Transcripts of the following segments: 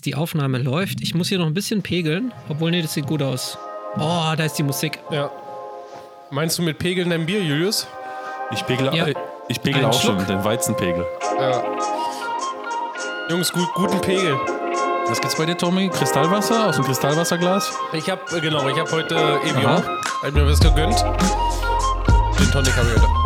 Die Aufnahme läuft. Ich muss hier noch ein bisschen pegeln. Obwohl, nee, das sieht gut aus. Oh, da ist die Musik. Ja. Meinst du mit Pegeln dein Bier, Julius? Ich pegel, Ja. ich pegel auch schon Schluck. den Weizenpegel. Ja. Jungs, gut, guten Pegel. Was gibt's bei dir, Tommy? Kristallwasser aus dem Kristallwasserglas? Ich hab, äh, genau, ich hab heute Evian. Hab mir was gegönnt. Den Tonic hab ich heute.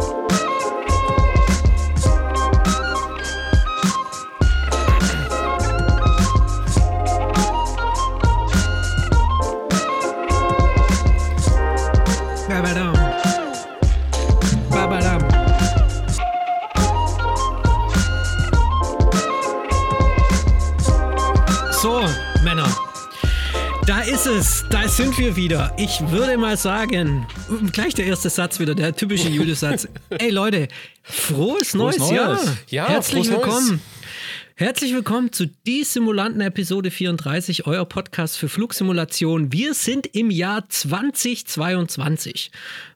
Sind wir wieder. Ich würde mal sagen, gleich der erste Satz wieder, der typische Julius-Satz. Ey Leute, frohes, neues, Neues. Jahr. Ja, Herzlich frohes willkommen. Neues. Herzlich willkommen zu Die Simulanten Episode 34, euer Podcast für Flugsimulation. Wir sind im Jahr 2022.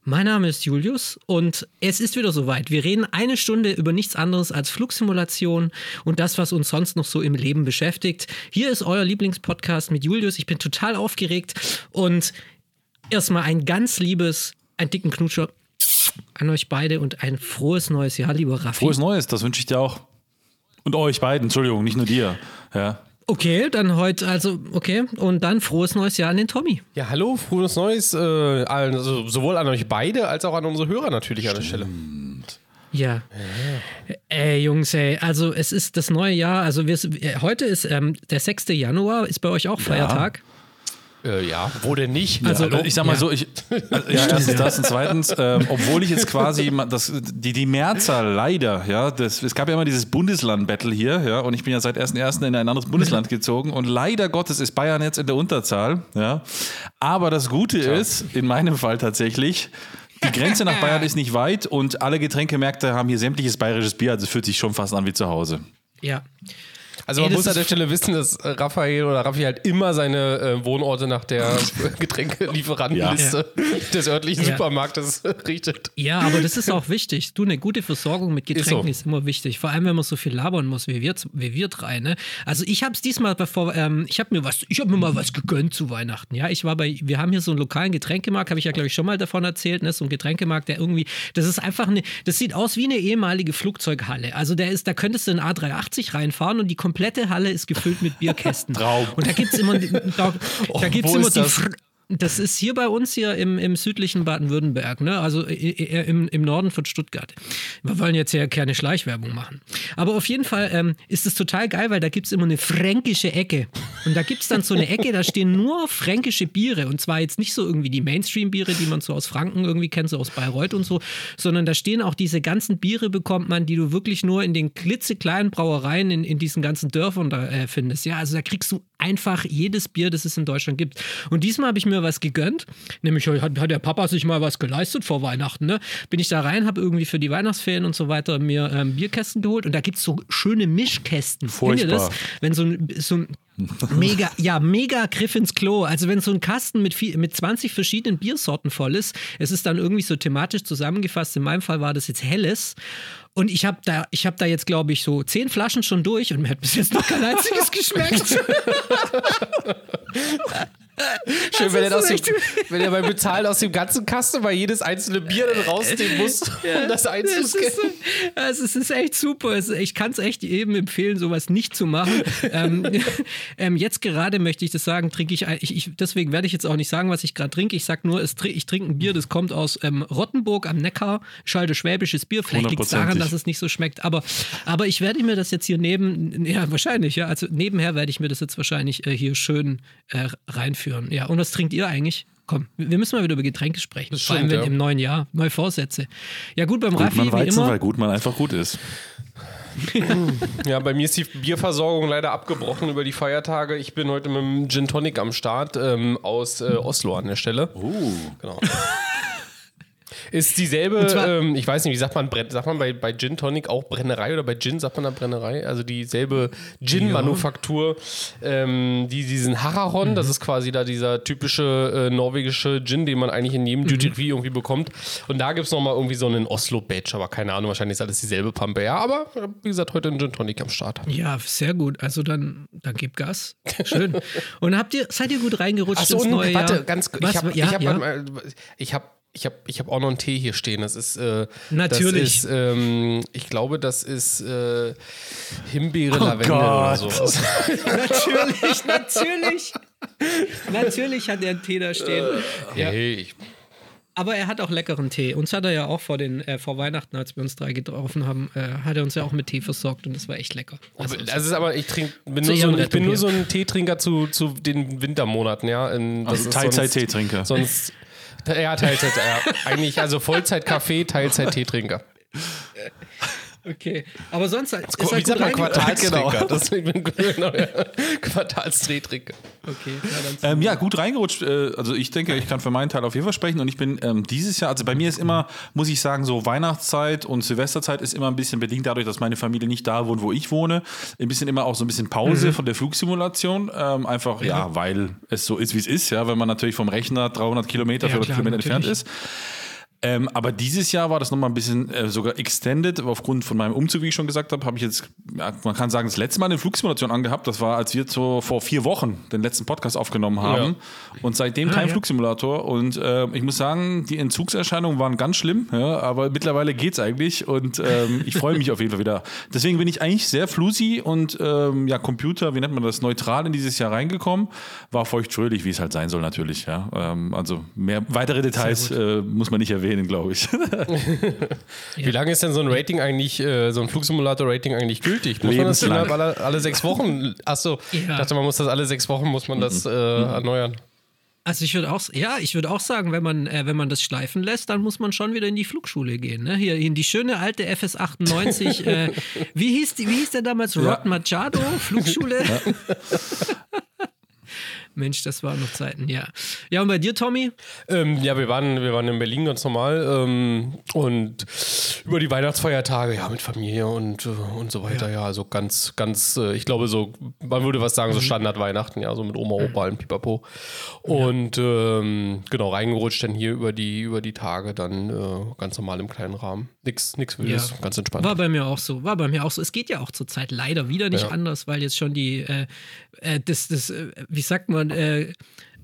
Mein Name ist Julius und es ist wieder soweit. Wir reden eine Stunde über nichts anderes als Flugsimulation und das, was uns sonst noch so im Leben beschäftigt. Hier ist euer Lieblingspodcast mit Julius. Ich bin total aufgeregt und erstmal ein ganz liebes, einen dicken Knutscher an euch beide und ein frohes neues Jahr, lieber Raffi. Frohes Neues, das wünsche ich dir auch. Und euch beiden, Entschuldigung, nicht nur dir. Ja. Okay, dann heute, also, okay. Und dann frohes neues Jahr an den Tommy. Ja, hallo, frohes Neues. Äh, also sowohl an euch beide als auch an unsere Hörer natürlich an der Stelle. Ja. Ey, Jungs, ey, also es ist das neue Jahr, also wir, äh, heute ist ähm, der 6. Januar, ist bei euch auch Feiertag? Äh, ja, wo denn nicht? Also, Hallo? Ich sag mal Ja. so, ich, also, ja, erstens das und zweitens, ähm, obwohl ich jetzt quasi das, die, die Mehrzahl leider, ja, das, es gab ja immer dieses Bundesland-Battle hier, ja, und ich bin ja seit 1.1. in ein anderes Bundesland gezogen und leider Gottes ist Bayern jetzt in der Unterzahl, ja. Aber das Gute ist, in meinem Fall tatsächlich, die Grenze nach Bayern ist nicht weit und alle Getränkemärkte haben hier sämtliches bayerisches Bier, also es fühlt sich schon fast an wie zu Hause. Ja. Also man muss an ist- der Stelle wissen, dass äh, Raphael oder Raffi halt immer seine äh, Wohnorte nach der Getränkelieferantenliste des örtlichen Ja. Supermarktes richtet. Ja, aber das ist auch wichtig. Du, eine gute Versorgung mit Getränken so. ist, immer wichtig. Vor allem, wenn man so viel labern muss wie wir, wie wir drei. Ne? Also ich habe es diesmal bevor, ähm, ich habe mir was, ich habe mir mal was gegönnt zu Weihnachten. Ja, ich war bei, wir haben hier so einen lokalen Getränkemarkt, habe ich ja glaube ich schon mal davon erzählt. Ne? So ein Getränkemarkt, der irgendwie, das ist einfach eine, das sieht aus wie eine ehemalige Flugzeughalle. Also der ist, da könntest du in A380 reinfahren und die komplette Halle ist gefüllt mit Bierkästen. Traum. Und da gibt es immer, da, da gibt's immer die. Das? Ist hier bei uns hier im, im südlichen Baden-Württemberg, ne? also äh, äh, im, im Norden von Stuttgart. Wir wollen jetzt ja keine Schleichwerbung machen. Aber auf jeden Fall ähm, ist es total geil, weil da gibt es immer eine fränkische Ecke. Und da gibt es dann so eine Ecke, da stehen nur fränkische Biere. Und zwar jetzt nicht so irgendwie die Mainstream-Biere, die man so aus Franken irgendwie kennt, so aus Bayreuth und so, sondern da stehen auch diese ganzen Biere, bekommt man, die du wirklich nur in den klitzekleinen Brauereien in, in diesen ganzen Dörfern da äh, findest. Ja, also da kriegst du einfach jedes Bier, das es in Deutschland gibt. Und diesmal habe ich mir was gegönnt, nämlich hat, hat der Papa sich mal was geleistet vor Weihnachten. Ne? Bin ich da rein, habe irgendwie für die Weihnachtsferien und so weiter mir ähm, Bierkästen geholt und da gibt es so schöne Mischkästen. Ihr das? Furchtbar. Wenn so ein, so ein Mega, ja, mega Griff ins Klo. Also wenn so ein Kasten mit, viel, mit 20 verschiedenen Biersorten voll ist, es ist dann irgendwie so thematisch zusammengefasst. In meinem Fall war das jetzt Helles. Und ich habe da, ich habe da jetzt, glaube ich, so zehn Flaschen schon durch und mir hat bis jetzt noch kein einziges geschmeckt. Schön, wenn er, ist aus dem, wenn er beim Bezahlen aus dem ganzen Kasten mal jedes einzelne Bier dann rausnehmen muss, um das Es einzuscannen. ist, es ist echt super. Ich kann es echt jedem empfehlen, sowas nicht zu machen. ähm, ähm, jetzt gerade möchte ich das sagen, trinke ich, ich, ich, deswegen werde ich jetzt auch nicht sagen, was ich gerade trinke. Ich sage nur, es, tr- ich trinke ein Bier, das kommt aus ähm, Rottenburg am Neckar, schalte schwäbisches Bier. Vielleicht liegt es daran, dass es nicht so schmeckt. Aber, aber ich werde mir das jetzt hier neben, ja, wahrscheinlich, ja. Also nebenher werde ich mir das jetzt wahrscheinlich äh, hier schön äh, reinführen. Ja, und was trinkt ihr eigentlich? Komm, wir müssen mal wieder über Getränke sprechen. Das Vor allem ja. im neuen Jahr. Neue Vorsätze. Ja, gut, beim Gut Raffi, man wie Weizen, immer. weil gut man einfach gut ist. Ja, bei mir ist die Bierversorgung leider abgebrochen über die Feiertage. Ich bin heute mit dem Gin Tonic am Start ähm, aus äh, Oslo an der Stelle. Uh. Genau. Ist dieselbe, zwar- ähm, ich weiß nicht, wie sagt man, sagt man bei, bei Gin Tonic auch Brennerei oder bei Gin sagt man da Brennerei? Also dieselbe Gin-Manufaktur, ähm, die diesen Hararon, das ist quasi da dieser typische äh, norwegische Gin, den man eigentlich in jedem Duty Free irgendwie bekommt. Und da gibt es nochmal irgendwie so einen Oslo-Badge, aber keine Ahnung, wahrscheinlich ist alles dieselbe Pampe. Ja, aber wie gesagt, heute ein Gin Tonic am Start. Ja, sehr gut. Also dann, dann gebt Gas. Schön. Und habt ihr, seid ihr gut reingerutscht Achso, ins neue warte, Jahr? ganz Was? Ich habe ja, ich hab, ja. ich hab, ich hab, ich hab auch noch einen Tee hier stehen. Das ist. Äh, Natürlich. Das ist, ähm, ich glaube, das ist äh, Himbeere, Lavendel Gott. oder sowas. natürlich, natürlich. Natürlich hat er einen Tee da stehen. Ja. Hey, ich, Aber er hat auch leckeren Tee. Uns hat er ja auch vor, den, äh, vor Weihnachten, als wir uns drei getroffen haben, äh, hat er uns ja auch mit Tee versorgt und das war echt lecker. Also, das ist aber, ich trink, bin, nur so, ein- ich bin nur so ein Teetrinker zu, zu den Wintermonaten, ja. In, das Also Teilzeit-Teetrinker. Sonst, ja, Teilzeit, ja. Eigentlich, also Vollzeit-Kaffee, Teilzeit-Teetrinker. okay. Aber sonst ist Wie er sagt gut. Quartalstrinker? Genau. Das, ich bin genau, ja. Okay, ja, Ähm, ja, gut reingerutscht. Äh, also ich denke, ich kann für meinen Teil auf jeden Fall sprechen. Und ich bin ähm, dieses Jahr, also bei mir ist immer, muss ich sagen, so Weihnachtszeit und Silvesterzeit ist immer ein bisschen bedingt dadurch, dass meine Familie nicht da wohnt, wo ich wohne. Ein bisschen immer auch so ein bisschen Pause von der Flugsimulation. Ähm, einfach, ja. weil es so ist, wie es ist. Ja, wenn man natürlich vom Rechner 300 Kilometer, Ja, 400 klar, Kilometer entfernt ist. Ähm, aber dieses Jahr war das nochmal ein bisschen äh, sogar extended. Aufgrund von meinem Umzug, wie ich schon gesagt habe, habe ich jetzt, ja, man kann sagen, das letzte Mal eine Flugsimulation angehabt. Das war, als wir so vor vier Wochen den letzten Podcast aufgenommen haben. Und seitdem kein ja. Flugsimulator. Und äh, ich muss sagen, die Entzugserscheinungen waren ganz schlimm. Ja, aber mittlerweile geht's eigentlich. Und ähm, ich freue mich auf jeden Fall wieder. Deswegen bin ich eigentlich sehr flusi und ähm, ja, Computer, wie nennt man das, neutral in dieses Jahr reingekommen. War feuchtfröhlich, wie es halt sein soll, natürlich. Ja. Ähm, also mehr weitere Details äh, muss man nicht erwähnen, glaube ich. Wie lange ist denn so ein Rating eigentlich, äh, so ein Flugsimulator-Rating eigentlich gültig? Muss man das innerhalb alle, alle sechs Wochen? Achso, ich Ja. dachte, man muss das alle sechs Wochen, muss man das äh, erneuern. Also ich würde auch, ja, ich würde auch sagen, wenn man, äh, wenn man das schleifen lässt, dann muss man schon wieder in die Flugschule gehen. Ne? Hier in die schöne alte FS 98. äh, wie, hieß die, wie hieß der damals? Rod Machado? Flugschule? Mensch, das waren noch Zeiten, ja. Ja, und bei dir, Tommy? Ähm, ja, wir waren, wir waren in Berlin ganz normal ähm, und über die Weihnachtsfeiertage, ja, mit Familie und, äh, und so weiter, ja, also ganz, ganz, äh, ich glaube so, man würde was sagen, so Standard-Weihnachten, ja, so mit Oma, Opa und Pipapo. Und ähm, genau, reingerutscht dann hier über die, über die Tage, dann äh, ganz normal im kleinen Rahmen. Nix, nix Wildes, Ja. ganz entspannt. War bei mir auch so. War bei mir auch so. Es geht ja auch zurzeit leider wieder nicht Ja. anders, weil jetzt schon die, äh, äh, das, das, wie sagt man, äh,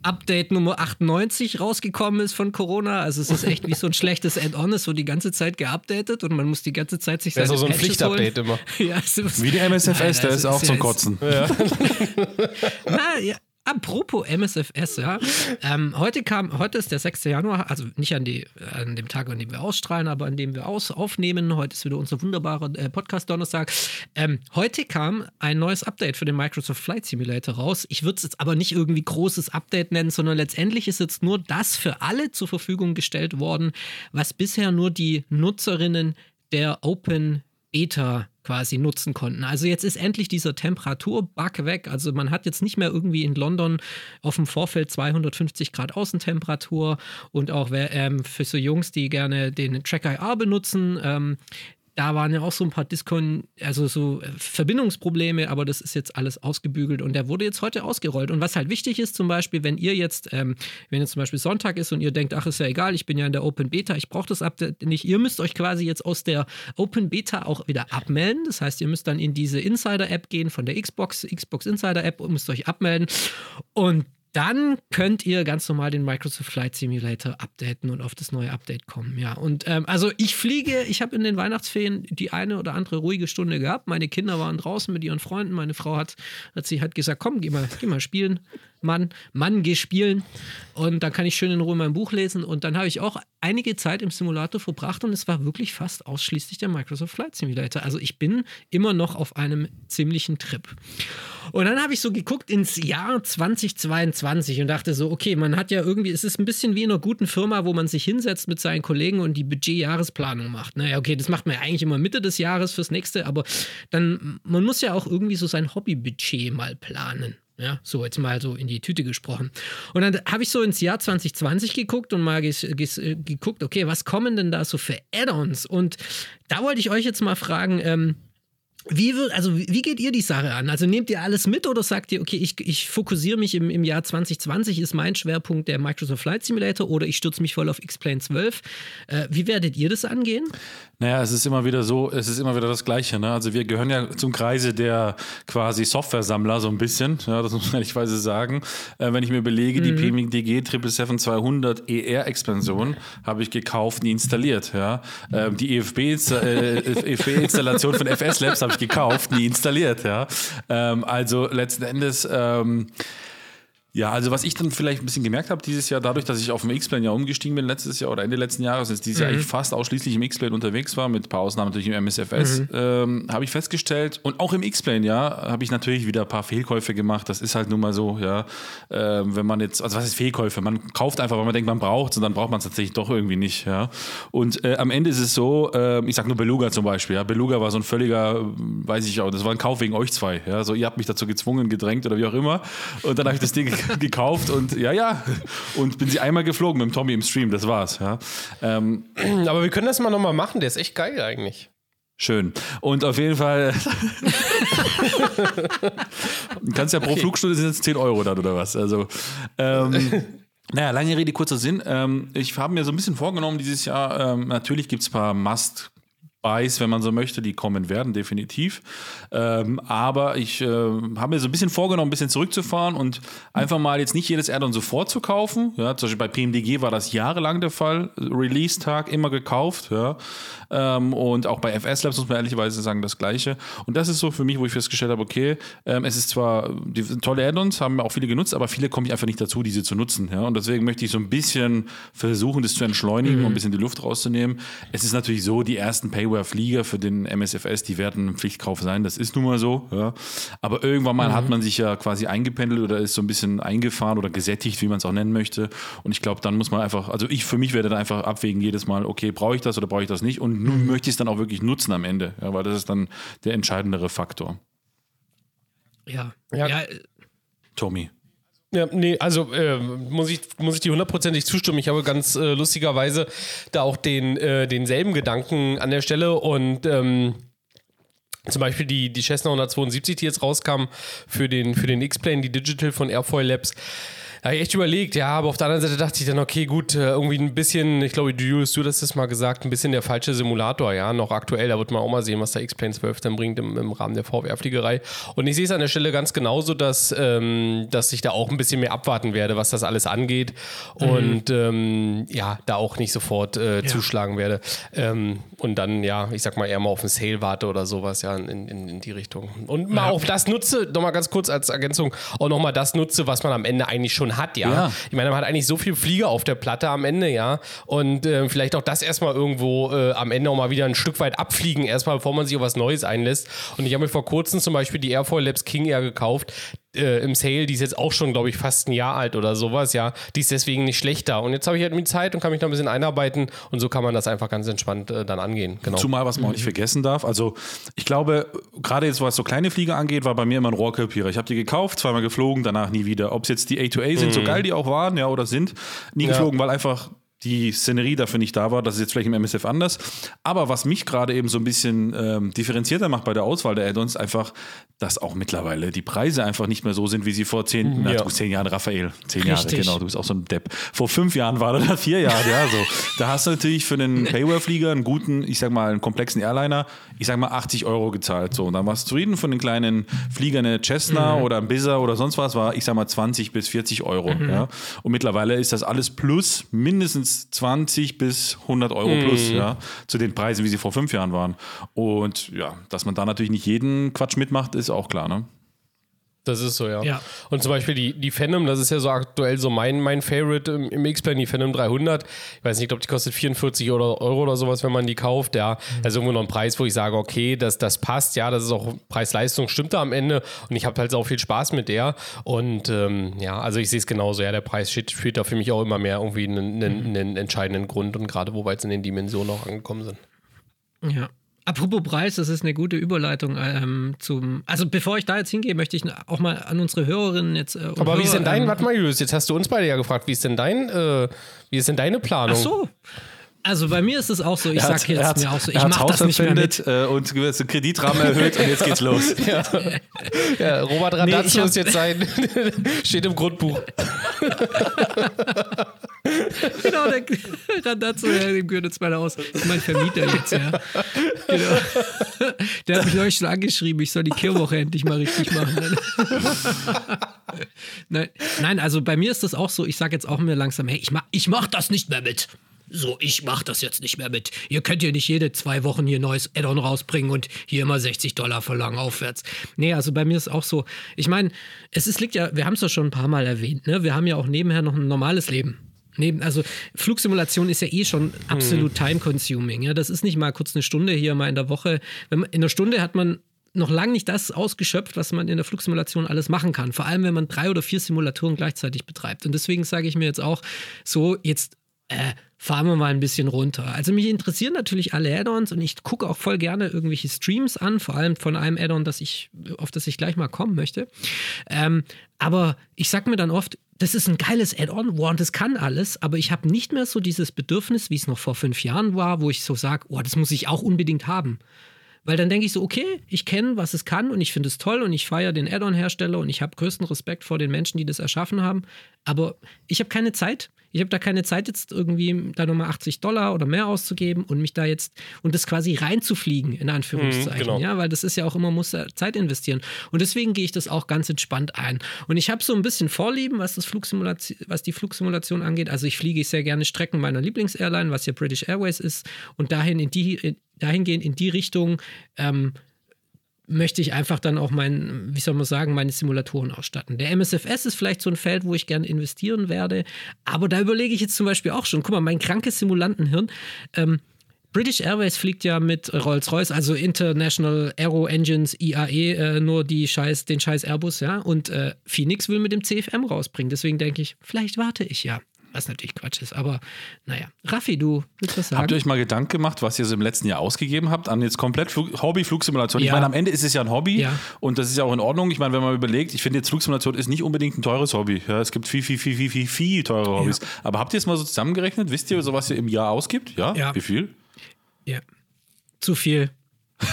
Update Nummer 98 rausgekommen ist von Corona. Also es ist echt wie so ein schlechtes Add-on, es wird die ganze Zeit geupdatet und man muss die ganze Zeit sich Das ist seine auch so ein Pflichtupdate immer. ja, ist- Wie der MSFS, Nein, der also ist auch zum ja- Kotzen. Na, ja. Apropos MSFS, ja. Ähm, heute kam, heute ist der 6. Januar, also nicht an, die, an dem Tag, an dem wir ausstrahlen, aber an dem wir aus, aufnehmen. Heute ist wieder unser wunderbarer äh, Podcast-Donnerstag. Ähm, heute kam ein neues Update für den Microsoft Flight Simulator raus. Ich würde es jetzt aber nicht irgendwie großes Update nennen, sondern letztendlich ist jetzt nur das für alle zur Verfügung gestellt worden, was bisher nur die Nutzerinnen der Open Beta quasi nutzen konnten. Also jetzt ist endlich dieser Temperaturbug weg. Also man hat jetzt nicht mehr irgendwie in London auf dem Vorfeld 250 Grad Außentemperatur und auch ähm, für so Jungs, die gerne den Track IR benutzen, ähm, da waren ja auch so ein paar Diskon, also so äh, Verbindungsprobleme, aber das ist jetzt alles ausgebügelt und der wurde jetzt heute ausgerollt. Und was halt wichtig ist, zum Beispiel, wenn ihr jetzt, ähm, wenn jetzt zum Beispiel Sonntag ist und ihr denkt, ach, ist ja egal, ich bin ja in der Open Beta, ich brauche das Update nicht, ihr müsst euch quasi jetzt aus der Open Beta auch wieder abmelden. Das heißt, ihr müsst dann in diese Insider-App gehen von der Xbox, Xbox Insider-App und müsst euch abmelden. Und dann könnt ihr ganz normal den Microsoft Flight Simulator updaten und auf das neue Update kommen. Ja, und ähm, also ich fliege, ich habe in den Weihnachtsferien die eine oder andere ruhige Stunde gehabt. Meine Kinder waren draußen mit ihren Freunden. Meine Frau hat, hat sie hat gesagt, komm, geh mal, geh mal spielen. Mann, Mann, geh spielen. Und dann kann ich schön in Ruhe mein Buch lesen. Und dann habe ich auch einige Zeit im Simulator verbracht und es war wirklich fast ausschließlich der Microsoft Flight Simulator. Also ich bin immer noch auf einem ziemlichen Trip. Und dann habe ich so geguckt ins Jahr 2022 und dachte so, okay, man hat ja irgendwie, es ist ein bisschen wie in einer guten Firma, wo man sich hinsetzt mit seinen Kollegen und die Budgetjahresplanung macht. Naja, okay, das macht man ja eigentlich immer Mitte des Jahres fürs nächste, aber dann, man muss ja auch irgendwie so sein Hobbybudget mal planen. Ja, so jetzt mal so in die Tüte gesprochen. Und dann habe ich so ins Jahr 2020 geguckt und mal ges, geguckt, okay, was kommen denn da so für Add-ons? Und da wollte ich euch jetzt mal fragen, ähm, wie, wird, also wie geht ihr die Sache an? Also nehmt ihr alles mit oder sagt ihr, okay, ich, ich fokussiere mich im, im Jahr 2020, ist mein Schwerpunkt der Microsoft Flight Simulator oder ich stürze mich voll auf X-Plane 12? Äh, wie werdet ihr das angehen? Naja, es ist immer wieder so, es ist immer wieder das Gleiche. Ne? Also wir gehören ja zum Kreise der quasi Software-Sammler so ein bisschen, ja, das muss man ehrlichweise sagen. Äh, wenn ich mir belege, die mhm. PMDG 777-200 ER-Expansion habe ich gekauft und installiert. Ja? Ähm, die EFB-Installation äh, von FS Labs habe ich gekauft, nie installiert. Ja? Ähm, also letzten Endes... Ähm, ja, also was ich dann vielleicht ein bisschen gemerkt habe dieses Jahr, dadurch, dass ich auf dem X-Plane ja umgestiegen bin letztes Jahr oder Ende letzten Jahres, ist dieses mhm. Jahr eigentlich fast ausschließlich im X-Plane unterwegs war, mit ein paar Ausnahmen natürlich im MSFS, mhm. ähm, habe ich festgestellt, und auch im X-Plane, ja, habe ich natürlich wieder ein paar Fehlkäufe gemacht. Das ist halt nun mal so, ja, äh, wenn man jetzt, also was ist Fehlkäufe? Man kauft einfach, weil man denkt, man braucht es und dann braucht man es tatsächlich doch irgendwie nicht, ja. Und äh, am Ende ist es so, äh, ich sage nur Beluga zum Beispiel, ja, Beluga war so ein völliger, weiß ich auch, das war ein Kauf wegen euch zwei, ja, so ihr habt mich dazu gezwungen, gedrängt oder wie auch immer und dann habe ich das Ding gekauft und ja, ja. Und bin sie einmal geflogen mit dem Tommy im Stream, das war's. Ja. Ähm, Aber wir können das mal nochmal machen, der ist echt geil eigentlich. Schön. Und auf jeden Fall. kannst ja pro okay. Flugstunde sind jetzt 10 Euro dann oder was. Also. Ähm, naja, lange Rede, kurzer Sinn. Ähm, ich habe mir so ein bisschen vorgenommen dieses Jahr. Ähm, natürlich gibt es ein paar Must- Buys, wenn man so möchte, die kommen werden, definitiv. Ähm, aber ich äh, habe mir so ein bisschen vorgenommen, ein bisschen zurückzufahren und einfach mal jetzt nicht jedes Add-on sofort zu kaufen. Ja, zum Beispiel bei PMDG war das jahrelang der Fall. Release-Tag immer gekauft. Ja. Ähm, und auch bei FS Labs muss man ehrlicherweise sagen, das Gleiche. Und das ist so für mich, wo ich festgestellt habe, okay, ähm, es ist zwar die, tolle Add-ons, haben auch viele genutzt, aber viele komme ich einfach nicht dazu, diese zu nutzen. Ja. Und deswegen möchte ich so ein bisschen versuchen, das zu entschleunigen mhm. und ein bisschen die Luft rauszunehmen. Es ist natürlich so, die ersten Payware Flieger für den MSFS, die werden ein Pflichtkauf sein, das ist nun mal so. Ja. Aber irgendwann mal mhm. hat man sich ja quasi eingependelt oder ist so ein bisschen eingefahren oder gesättigt, wie man es auch nennen möchte. Und ich glaube, dann muss man einfach, also ich für mich werde dann einfach abwägen jedes Mal, okay, brauche ich das oder brauche ich das nicht? Und nun mhm. möchte ich es dann auch wirklich nutzen am Ende, ja, weil das ist dann der entscheidendere Faktor. Ja, ja. ja. Tommy. Ja, nee, also äh, muss, ich, muss ich dir hundertprozentig zustimmen. Ich habe ganz äh, lustigerweise da auch den, äh, denselben Gedanken an der Stelle und ähm, zum Beispiel die, die Cessna 172, die jetzt rauskam für den, für den X-Plane, die Digital von Airfoil Labs da habe ich echt überlegt, ja, aber auf der anderen Seite dachte ich dann, okay, gut, äh, irgendwie ein bisschen, ich glaube, Julius, du hast das mal gesagt, ein bisschen der falsche Simulator, ja, noch aktuell. Da wird man auch mal sehen, was der X-Plane 12 dann bringt im, im Rahmen der VWR-Fliegerei. Und ich sehe es an der Stelle ganz genauso, dass, ähm, dass ich da auch ein bisschen mehr abwarten werde, was das alles angeht. Mhm. Und ähm, ja, da auch nicht sofort äh, ja. zuschlagen werde. Ähm, und dann, ja, ich sag mal, eher mal auf ein Sale warte oder sowas, ja, in, in, in die Richtung. Und mal ja. auch das nutze, nochmal ganz kurz als Ergänzung, auch nochmal das nutze, was man am Ende eigentlich schon hat, ja? ja. Ich meine, man hat eigentlich so viel Flieger auf der Platte am Ende, ja. Und äh, vielleicht auch das erstmal irgendwo äh, am Ende auch mal wieder ein Stück weit abfliegen, erstmal, bevor man sich auf was Neues einlässt. Und ich habe mir vor kurzem zum Beispiel die Airfoil Labs King Air gekauft äh, im Sale, die ist jetzt auch schon, glaube ich, fast ein Jahr alt oder sowas, ja. Die ist deswegen nicht schlechter. Und jetzt habe ich halt mit Zeit und kann mich da ein bisschen einarbeiten und so kann man das einfach ganz entspannt äh, dann angehen. Genau. Zumal, was man auch nicht vergessen darf, also ich glaube, gerade jetzt, was so kleine Flieger angeht, war bei mir immer ein Rohrkrepierer. Ich habe die gekauft, zweimal geflogen, danach nie wieder. Ob es jetzt die A2A sind, mhm. so geil die auch waren, ja, oder sind, nie ja. geflogen, weil einfach die Szenerie dafür nicht da war. Das ist jetzt vielleicht im MSF anders. Aber was mich gerade eben so ein bisschen ähm, differenzierter macht bei der Auswahl der Add-ons, einfach, dass auch mittlerweile die Preise einfach nicht mehr so sind, wie sie vor zehn, mhm, na, ja. zehn Jahren, Raphael, zehn Richtig. Jahre, genau, du bist auch so ein Depp. Vor fünf Jahren war das, vier Jahre, ja, so. Da hast du natürlich für einen Payware-Flieger einen guten, ich sag mal, einen komplexen Airliner, ich sag mal 80 Euro gezahlt. So, und dann warst du zufrieden von den kleinen Fliegern, eine Cessna mhm. oder ein Bizza oder sonst was, war, ich sag mal, 20 bis 40 Euro. Mhm. Ja. Und mittlerweile ist das alles plus mindestens 20 bis 100 Euro mhm. plus, ja, zu den Preisen, wie sie vor fünf Jahren waren. Und ja, dass man da natürlich nicht jeden Quatsch mitmacht, ist auch klar, ne? Das ist so, ja. ja. Und zum Beispiel die, die Phantom, das ist ja so aktuell so mein, mein Favorite im, im X-Plane, die Phantom 300. Ich weiß nicht, ich glaube, die kostet 44 Euro oder sowas, wenn man die kauft. Ja, mhm. also irgendwo noch ein Preis, wo ich sage, okay, das, das passt. Ja, das ist auch Preis-Leistung, stimmt da am Ende. Und ich habe halt auch viel Spaß mit der. Und ähm, ja, also ich sehe es genauso. Ja, der Preis spielt da für mich auch immer mehr irgendwie einen, einen, mhm. einen entscheidenden Grund. Und gerade, wo wir jetzt in den Dimensionen auch angekommen sind. Ja. Apropos Preis, das ist eine gute Überleitung ähm, zum. Also bevor ich da jetzt hingehe, möchte ich auch mal an unsere Hörerinnen jetzt. Äh, Aber Hörer, wie ist denn dein, ähm, warte mal, Julius, jetzt hast du uns beide ja gefragt, wie ist denn dein, äh, wie ist denn deine Planung? Ach so. Also bei mir ist es auch so, ich hat- sag jetzt hat- mir auch so, ich mach Haus das nicht mehr mit. äh, und den Kreditrahmen erhöht und jetzt geht's los. Ja, Robert Radazzo ich hab- ist jetzt sein, steht im Grundbuch. Genau, der Randazzo, ja, dem gehört jetzt meine Haus. Das ist mein Vermieter jetzt, ja. Genau. Der hat mich neulich schon angeschrieben, ich soll die Kehrwoche endlich mal richtig machen. Nein, nein, also bei mir ist das auch so, ich sage jetzt auch mir langsam, hey, ich mach, ich mach das nicht mehr mit. So, ich mach das jetzt nicht mehr mit. Ihr könnt ja nicht jede zwei Wochen hier neues Add-on rausbringen und hier immer 60 Dollar verlangen aufwärts. Nee, also bei mir ist auch so, ich meine, es ist, liegt ja, wir haben es ja schon ein paar Mal erwähnt, ne? Wir haben ja auch nebenher noch ein normales Leben. Neben, also Flugsimulation ist ja eh schon absolut time-consuming. Ja? Das ist nicht mal kurz eine Stunde hier mal in der Woche. Wenn man, in einer Stunde hat man noch lange nicht das ausgeschöpft, was man in der Flugsimulation alles machen kann. Vor allem, wenn man drei oder vier Simulatoren gleichzeitig betreibt. Und deswegen sage ich mir jetzt auch, so jetzt äh, fahren wir mal ein bisschen runter. Also mich interessieren natürlich alle Add-ons und ich gucke auch voll gerne irgendwelche Streams an, vor allem von einem Add-on, auf das ich gleich mal kommen möchte. Ähm, aber ich sag mir dann oft, das ist ein geiles Add-on, wow, und das kann alles, aber ich habe nicht mehr so dieses Bedürfnis, wie es noch vor fünf Jahren war, wo ich so sage, oh, das muss ich auch unbedingt haben. Weil dann denke ich so, okay, ich kenne, was es kann und ich finde es toll und ich feiere den Add-on-Hersteller und ich habe größten Respekt vor den Menschen, die das erschaffen haben. Aber ich habe keine Zeit. Ich habe da keine Zeit, jetzt irgendwie da nochmal 80 Dollar oder mehr auszugeben und mich da jetzt und das quasi reinzufliegen, in Anführungszeichen. Mhm, genau. Ja, weil das ist ja auch immer, muss Zeit investieren. Und deswegen gehe ich das auch ganz entspannt ein. Und ich habe so ein bisschen Vorlieben, was, das Flugsimulation, was die Flugsimulation angeht. Also ich fliege sehr gerne Strecken meiner Lieblingsairline, was ja British Airways ist, und dahin in die, in, dahingehend in die Richtung ähm, möchte ich einfach dann auch mein, wie soll man sagen, meine Simulatoren ausstatten. Der MSFS ist vielleicht so ein Feld, wo ich gerne investieren werde, aber da überlege ich jetzt zum Beispiel auch schon, guck mal, mein krankes Simulantenhirn, ähm, British Airways fliegt ja mit Rolls-Royce, also International Aero Engines, IAE, äh, nur die Scheiß, den scheiß Airbus, ja. Und äh, Phoenix will mit dem CFM rausbringen. Deswegen denke ich, vielleicht warte ich ja. Was natürlich Quatsch ist, aber naja. Raffi, du willst was sagen? Habt ihr euch mal Gedanken gemacht, was ihr so im letzten Jahr ausgegeben habt an jetzt komplett Flug Hobby-Flugsimulation? Ich Ja. meine, am Ende ist es ja ein Hobby Ja. und das ist ja auch in Ordnung. Ich meine, wenn man überlegt, ich finde jetzt Flugsimulation ist nicht unbedingt ein teures Hobby. Ja, es gibt viel, viel, viel, viel, viel, viel teure Hobbys. Aber habt ihr es mal so zusammengerechnet? Wisst ihr, so was ihr im Jahr ausgibt? Ja? Ja. Wie viel? ja. Zu viel.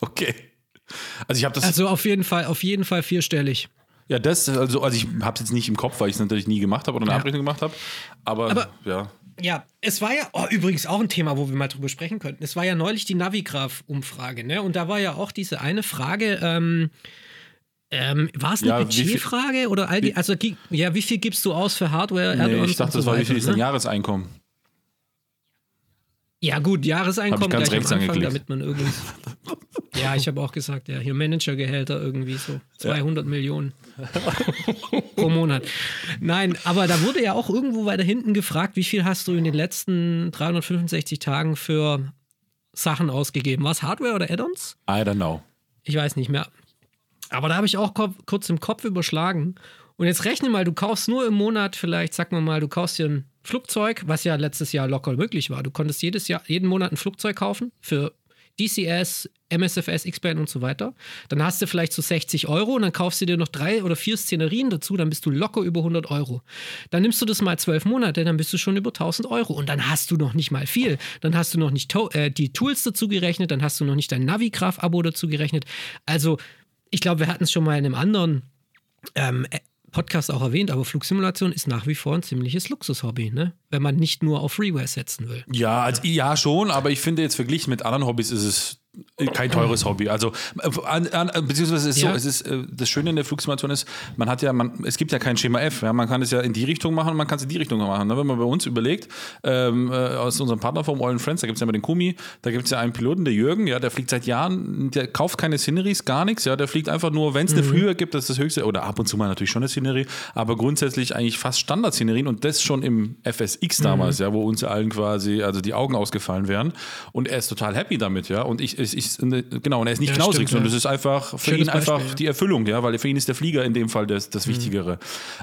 Okay. Also ich habe das, Also auf jeden Fall, auf jeden Fall vierstellig. Ja das, also, also ich habe es jetzt nicht im Kopf, weil ich es natürlich nie gemacht habe oder eine Ja. Abrechnung gemacht habe. Aber, Aber- ja. Ja, es war ja oh, übrigens auch ein Thema, wo wir mal drüber sprechen könnten. Es war ja neulich die Navigraph-Umfrage, ne? Und da war ja auch diese eine Frage, ähm, ähm, war es eine Ja, Budgetfrage oder all die, also ja, wie viel gibst du aus für Hardware? Nee, ich dachte, so das war wie viel ist dein ne? Jahreseinkommen? Ja, gut, Jahreseinkommen gleich rechts am Anfang, damit man irgendwie. ja, ich habe auch gesagt, ja, hier Managergehälter irgendwie so 200 Millionen pro Monat. Nein, aber da wurde ja auch irgendwo weiter hinten gefragt, wie viel hast du in den letzten 365 Tagen für Sachen ausgegeben? Was Hardware oder Add-ons? I don't know. Ich weiß nicht mehr. Aber da habe ich auch kurz im Kopf überschlagen. Und jetzt rechne mal, du kaufst nur im Monat vielleicht, sag mal mal, du kaufst dir ein Flugzeug, was ja letztes Jahr locker möglich war. Du konntest jedes Jahr, jeden Monat ein Flugzeug kaufen für DCS, MSFS, X-Band und so weiter. Dann hast du vielleicht so 60 Euro und dann kaufst du dir noch drei oder vier Szenerien dazu, dann bist du locker über 100 Euro. Dann nimmst du das mal zwölf Monate, dann bist du schon über 1000 Euro und dann hast du noch nicht mal viel. Dann hast du noch nicht to äh, die Tools dazu gerechnet, dann hast du noch nicht dein Navigraph-Abo dazu gerechnet. Also, ich glaube, wir hatten es schon mal in einem anderen ähm, äh, Podcast auch erwähnt, aber Flugsimulation ist nach wie vor ein ziemliches Luxushobby, ne? wenn man nicht nur auf Freeware setzen will. Ja, also, ja schon, aber ich finde jetzt verglichen mit anderen Hobbys ist es kein teures Hobby. Also, äh, an, an, beziehungsweise es ist Ja. so, es ist, äh, das Schöne in der Flugsimulation ist, man hat ja, man, es gibt ja kein Schema F. Ja, man kann es ja in die Richtung machen und man kann es in die Richtung machen. Ne? Wenn man bei uns überlegt, ähm, äh, aus unserem Partnerform All Friends, da gibt es ja immer den Kumi, da gibt es ja einen Piloten, der Jürgen, ja, der fliegt seit Jahren, der kauft keine Sceneries, gar nichts, ja, der fliegt einfach nur, wenn es eine Flüge gibt, das ist das höchste, oder ab und zu mal natürlich schon eine Szenerie, aber grundsätzlich eigentlich fast Standard-Szenerien und das schon im FSX damals, ja, wo uns allen quasi, also die Augen ausgefallen wären und er ist total happy damit, ja, und ich, ist, ist, genau, und er ist nicht Ja, knausrig, sondern ja. das ist einfach für Schönes ihn einfach Beispiel, ja. die Erfüllung, ja, weil für ihn ist der Flieger in dem Fall das, das Wichtigere.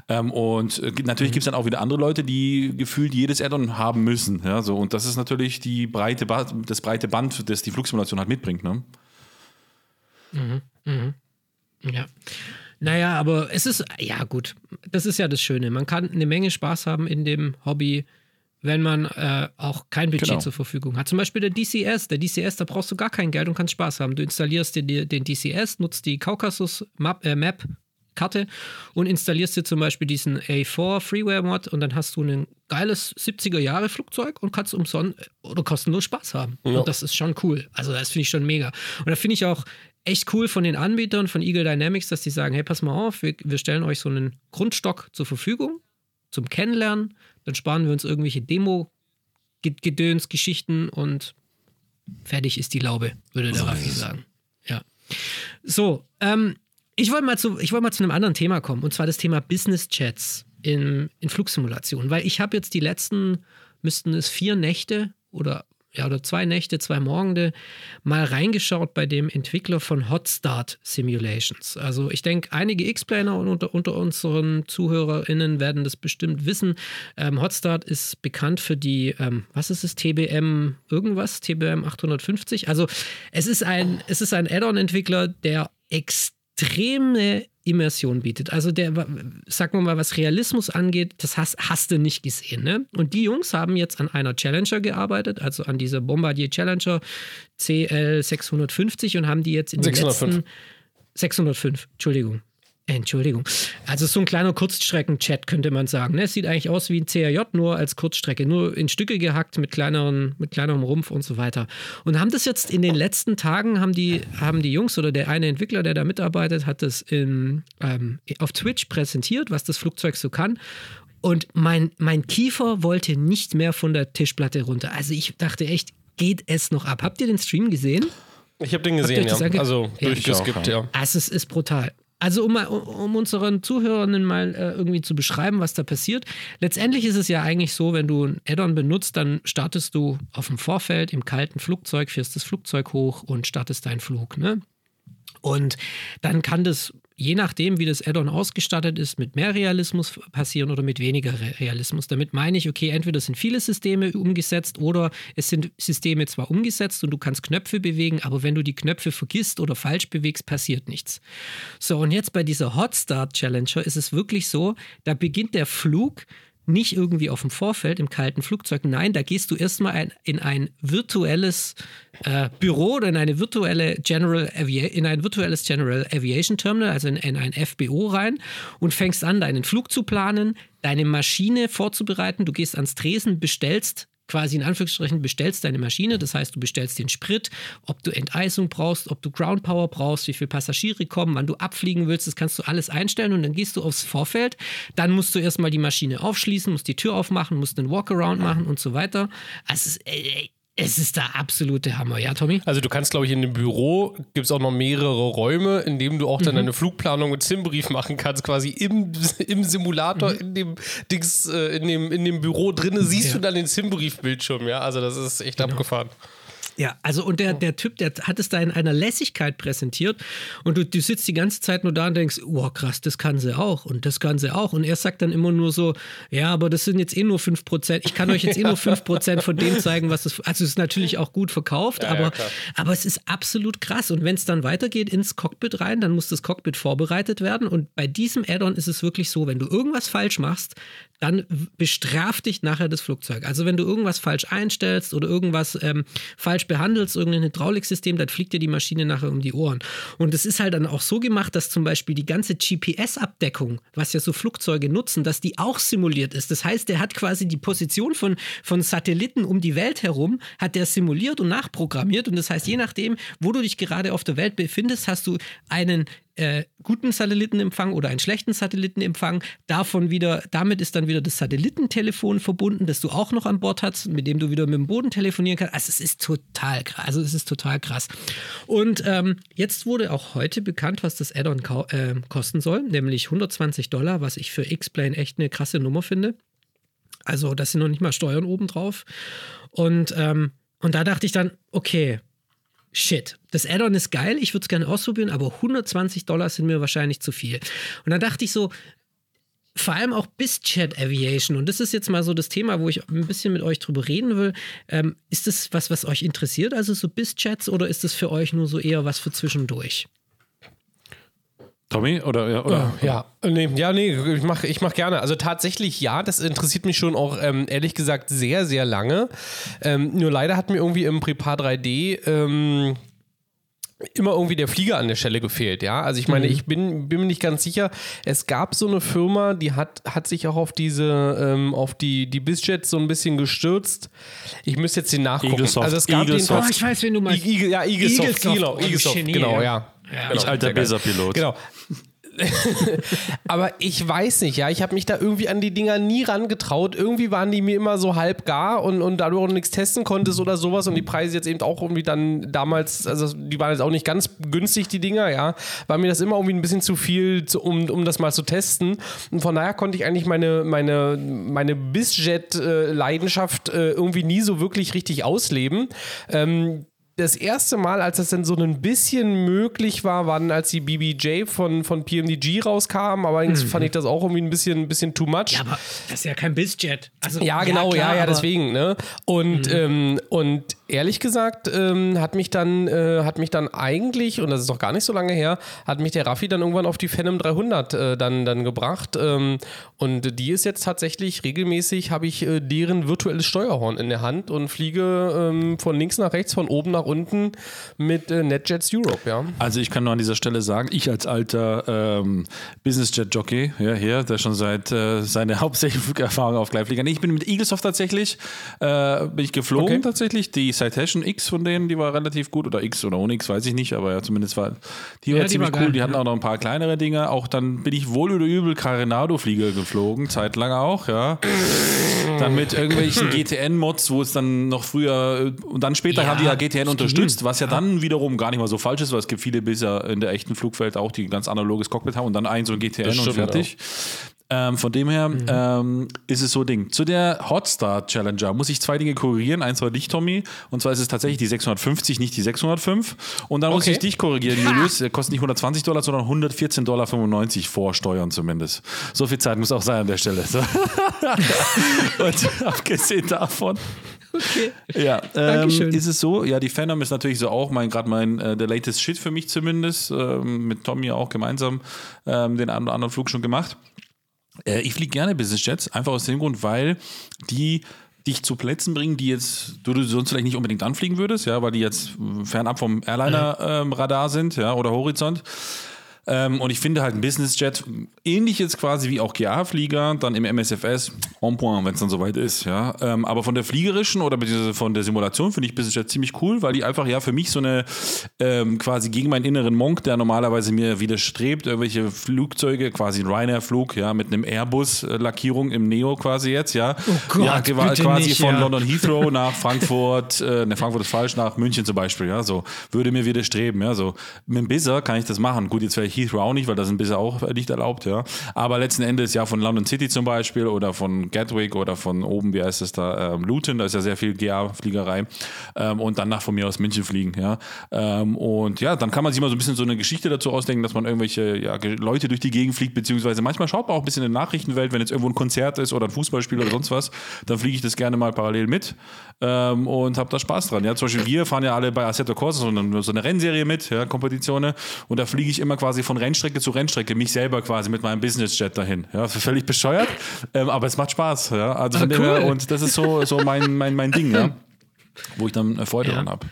Ähm, und äh, natürlich gibt es dann auch wieder andere Leute, die gefühlt jedes Add-on haben müssen, ja, so. Und das ist natürlich die breite ba das breite Band, das die Flugsimulation halt mitbringt, ne? Ja. Naja, aber es ist, ja gut, das ist ja das Schöne. Man kann eine Menge Spaß haben in dem Hobby, wenn man äh, auch kein Budget Genau. zur Verfügung hat. Zum Beispiel der DCS. Der DCS, da brauchst du gar kein Geld und kannst Spaß haben. Du installierst dir die- den DCS, nutzt die Kaukasus Map, äh, Karte und installierst dir zum Beispiel diesen A4 Freeware-Mod und dann hast du ein geiles 70er-Jahre-Flugzeug und kannst umsonst oder kostenlos Spaß haben. Ja. Und das ist schon cool. Also das finde ich schon mega. Und da finde ich auch echt cool von den Anbietern von Eagle Dynamics, dass die sagen, hey, pass mal auf, wir, wir stellen euch so einen Grundstock zur Verfügung zum Kennenlernen, dann sparen wir uns irgendwelche Demo-Gedöns, Geschichten und fertig ist die Laube, würde der Raffi sagen. Ja. So, ähm, ich wollte mal, zu- ich wollte mal zu einem anderen Thema kommen, und zwar das Thema Business Chats in, in Flugsimulationen, weil ich habe jetzt die letzten, müssten es vier Nächte oder ja, oder zwei Nächte, zwei Morgende mal reingeschaut bei dem Entwickler von Hotstart Simulations. Also ich denke, einige X-Planer unter, unter unseren ZuhörerInnen werden das bestimmt wissen. Ähm, Hotstart ist bekannt für die, ähm, was ist es, TBM irgendwas, TBM 850. Also es ist ein, es ist ein Add-on-Entwickler, der extreme Immersion bietet. Also der, sagen wir mal, was Realismus angeht, das hast, hast du nicht gesehen. Ne? Und die Jungs haben jetzt an einer Challenger gearbeitet, also an dieser Bombardier Challenger CL 650 und haben die jetzt in den 605. letzten 605, Entschuldigung. Entschuldigung. Also so ein kleiner Kurzstrecken-Chat könnte man sagen. Ne? Es sieht eigentlich aus wie ein CRJ, nur als Kurzstrecke, nur in Stücke gehackt mit kleineren, mit kleinerem Rumpf und so weiter. Und haben das jetzt in den letzten Tagen, haben die, haben die Jungs oder der eine Entwickler, der da mitarbeitet, hat das in, ähm, auf Twitch präsentiert, was das Flugzeug so kann. Und mein, mein Kiefer wollte nicht mehr von der Tischplatte runter. Also ich dachte echt, geht es noch ab? Habt ihr den Stream gesehen? Ich habe den gesehen, ja. Also durchgeskippt, ja. Also es ist brutal. Also um, mal- um unseren Zuhörern mal äh, irgendwie zu beschreiben, was da passiert. Letztendlich ist es ja eigentlich so, wenn du ein Add-on benutzt, dann startest du auf dem Vorfeld im kalten Flugzeug, fährst das Flugzeug hoch und startest deinen Flug. Ne? Und dann kann das, je nachdem, wie das Add-on ausgestattet ist, mit mehr Realismus passieren oder mit weniger Re Realismus. Damit meine ich, okay, entweder sind viele Systeme umgesetzt oder es sind Systeme zwar umgesetzt und du kannst Knöpfe bewegen, aber wenn du die Knöpfe vergisst oder falsch bewegst, passiert nichts. So, und jetzt bei dieser Hotstart Challenger ist es wirklich so, da beginnt der Flug nicht irgendwie auf dem Vorfeld im kalten Flugzeug. Nein, da gehst du erstmal ein, in ein virtuelles äh, Büro oder in eine virtuelle General in ein virtuelles General Aviation Terminal, also in, in ein FBO rein und fängst an, deinen Flug zu planen, deine Maschine vorzubereiten. Du gehst ans Tresen, bestellst quasi in Anführungsstrichen bestellst deine Maschine, das heißt, du bestellst den Sprit, ob du Enteisung brauchst, ob du Ground Power brauchst, wie viele Passagiere kommen, wann du abfliegen willst, das kannst du alles einstellen und dann gehst du aufs Vorfeld. Dann musst du erstmal die Maschine aufschließen, musst die Tür aufmachen, musst einen Walkaround machen und so weiter. Also es ist, ey, es ist der absolute Hammer, ja, Tommy? Also du kannst, glaube ich, in dem Büro gibt es auch noch mehrere Räume, in denen du auch dann deine Flugplanung mit Simbrief machen kannst, quasi im, im Simulator, in dem Dings, äh, in dem, in dem Büro drinne siehst Ja. du dann den Simbrief-Bildschirm, ja. Also das ist echt abgefahren. Ja, also und der, der Typ, der hat es da in einer Lässigkeit präsentiert und du, du sitzt die ganze Zeit nur da und denkst, oh krass, das kann sie auch und das kann sie auch. Und er sagt dann immer nur so, ja, aber das sind jetzt eh nur 5%. Ich kann euch jetzt eh nur 5% von dem zeigen, was das, also es ist natürlich auch gut verkauft, Ja, ja, aber, klar. aber es ist absolut krass. Und wenn es dann weitergeht ins Cockpit rein, dann muss das Cockpit vorbereitet werden. Und bei diesem Add-on ist es wirklich so, wenn du irgendwas falsch machst, dann bestraft dich nachher das Flugzeug. Also wenn du irgendwas falsch einstellst oder irgendwas ähm, falsch behandelst, irgendein Hydrauliksystem, dann fliegt dir die Maschine nachher um die Ohren. Und es ist halt dann auch so gemacht, dass zum Beispiel die ganze GPS-Abdeckung, was ja so Flugzeuge nutzen, dass die auch simuliert ist. Das heißt, der hat quasi die Position von, von Satelliten um die Welt herum, hat der simuliert und nachprogrammiert. Und das heißt, je nachdem, wo du dich gerade auf der Welt befindest, hast du einen äh, guten Satellitenempfang oder einen schlechten Satellitenempfang. Davon wieder, damit ist dann wieder das Satellitentelefon verbunden, das du auch noch an Bord hast, mit dem du wieder mit dem Boden telefonieren kannst. Also es ist total krass. Also es ist total krass. Und ähm, jetzt wurde auch heute bekannt, was das Add-on äh, kosten soll, nämlich 120 Dollar, was ich für X-Plane echt eine krasse Nummer finde. Also das sind noch nicht mal Steuern obendrauf. Und, ähm, und da dachte ich dann, okay, shit, das Add-on ist geil, ich würde es gerne ausprobieren, aber 120 Dollar sind mir wahrscheinlich zu viel. Und dann dachte ich so, vor allem auch BizChat Aviation, und das ist jetzt mal so das Thema, wo ich ein bisschen mit euch drüber reden will. Ähm, ist das was, was euch interessiert, also so BizChats, oder ist das für euch nur so eher was für zwischendurch? Tommy? Oder, ja, oder? Ja, nee, ja, nee, ich mache ich mach gerne. Also tatsächlich ja, das interessiert mich schon auch ähm, ehrlich gesagt sehr, sehr lange. Ähm, nur leider hat mir irgendwie im Prepar 3D ähm, immer irgendwie der Flieger an der Stelle gefehlt, ja. Also ich meine, ich bin, bin mir nicht ganz sicher. Es gab so eine Firma, die hat, hat sich auch auf diese, ähm, auf die, die BizJets so ein bisschen gestürzt. Ich müsste jetzt den nachgucken. Eaglesoft. Also es gab Eaglesoft. Oh, ich weiß, wen du meinst. den, I, I, ja, Eaglesoft, Eaglesoft. genau, Oh, Eaglesoft, Genie, genau, ja. ja. Ja. Genau, Ich alter. Besa-Pilot. Genau. Aber ich weiß nicht, ja, ich habe mich da irgendwie an die Dinger nie rangetraut. Irgendwie waren die mir immer so halb gar und, und da du auch nichts testen konntest oder sowas und die Preise jetzt eben auch irgendwie dann damals, also die waren jetzt auch nicht ganz günstig, die Dinger, ja, war mir das immer irgendwie ein bisschen zu viel, zu, um, um das mal zu testen. Und von daher konnte ich eigentlich meine, meine, meine BizJet-Leidenschaft äh, irgendwie nie so wirklich richtig ausleben. Ähm, das erste Mal, als das dann so ein bisschen möglich war, war dann, als die BBJ von, von PMDG rauskam. Aber allerdings fand ich das auch irgendwie ein bisschen, ein bisschen too much. Ja, aber das ist ja kein BizJet. Also, Ja, genau, klar, ja, ja, aber- deswegen, ne? Und, ähm, und ehrlich gesagt, ähm, hat mich dann, äh, hat mich dann eigentlich, und das ist noch gar nicht so lange her, hat mich der Raffi dann irgendwann auf die Phantom 300 äh, dann, dann gebracht. Ähm, und die ist jetzt tatsächlich regelmäßig, habe ich äh, deren virtuelles Steuerhorn in der Hand und fliege ähm, von links nach rechts, von oben nach unten mit äh, NetJets Europe, ja. Also ich kann nur an dieser Stelle sagen, ich als alter ähm, Business-Jet-Jockey, ja, hier, der schon seit äh, seine hauptsächliche Flugerfahrung auf Gleitflieger. Nee, ich bin mit Eaglesoft tatsächlich, äh, bin ich geflogen Okay. tatsächlich. Die Citation X von denen, die war relativ gut. Oder X oder ohne X, weiß ich nicht, aber ja, zumindest war die war Ja, die ziemlich war cool. geil, die hatten ja. auch noch ein paar kleinere Dinge. Auch dann bin ich wohl oder übel Carenado-Flieger geflogen, zeitlang auch, ja. Dann mit irgendwelchen GTN-Mods, wo es dann noch früher äh, und dann später Ja, haben die ja GTN stimmt. unterstützt, was ja dann wiederum gar nicht mal so falsch ist, weil es gibt viele bisher in der echten Flugwelt auch, die ein ganz analoges Cockpit haben und dann ein so ein GTN Das und fertig. Ähm, von dem her Mhm. ähm, ist es so ein Ding. Zu der Hotstar Challenger muss ich zwei Dinge korrigieren. Eins war dich, Tommy. Und zwar ist es tatsächlich die 650, nicht die 605. Und dann muss Okay. ich dich korrigieren, Julius. Der kostet nicht 120 Dollar, sondern 114,95 Dollar vor Steuern zumindest. So viel Zeit muss auch sein an der Stelle. So. Und abgesehen davon. Okay. Ja, ähm, ist es so? Ja, die Phantom ist natürlich so auch mein gerade mein äh, der latest Shit für mich zumindest. Ähm, mit Tommy auch gemeinsam ähm, den einen oder anderen Flug schon gemacht. Äh, ich fliege gerne Business Jets, einfach aus dem Grund, weil die dich zu Plätzen bringen, die jetzt du, du sonst vielleicht nicht unbedingt anfliegen würdest, ja, weil die jetzt fernab vom Airliner-Radar sind, ja, oder Horizont. Ähm, und ich finde halt ein Business Jet ähnlich jetzt quasi wie auch GA-Flieger, dann im MSFS, en point, wenn es dann soweit ist, ja. Ähm, aber von der fliegerischen oder beziehungsweise von der Simulation finde ich Business Jet ziemlich cool, weil die einfach ja für mich so eine ähm, quasi gegen meinen inneren Monk, der normalerweise mir widerstrebt, irgendwelche Flugzeuge, quasi ein Ryanair-Flug, ja, mit einem Airbus-Lackierung im Neo quasi jetzt, ja. Oh Gott, ja, quasi nicht, von ja. London Heathrow nach Frankfurt, äh, ne, Frankfurt ist falsch, nach München zum Beispiel, ja, so, würde mir widerstreben, ja, so. Mit dem Bizzer kann ich das machen. Gut, jetzt vielleicht Heathrow auch nicht, weil da sind Bizzer auch nicht erlaubt, ja. Aber letzten Endes, ja, von London City zum Beispiel oder von Gatwick oder von oben, wie heißt es da, ähm, Luton, da ist ja sehr viel GA-Fliegerei ähm, und dann nach von mir aus München fliegen, ja. Ähm, und ja, dann kann man sich mal so ein bisschen so eine Geschichte dazu ausdenken, dass man irgendwelche ja, Leute durch die Gegend fliegt, beziehungsweise manchmal schaut man auch ein bisschen in der Nachrichtenwelt, wenn jetzt irgendwo ein Konzert ist oder ein Fußballspiel oder sonst was, dann fliege ich das gerne mal parallel mit ähm, und habe da Spaß dran. Ja, zum Beispiel wir fahren ja alle bei Assetto Corsa so so eine Rennserie mit, ja, Kompetitionen und da fliege ich immer quasi von Rennstrecke zu Rennstrecke, mich selber quasi mit meinem Businessjet dahin. Ja, völlig bescheuert, ähm, aber es macht Spaß. Ja, also Ah, cool. und das ist so, so mein, mein, mein Ding, ja wo ich dann äh, Freude Ja. dran habe.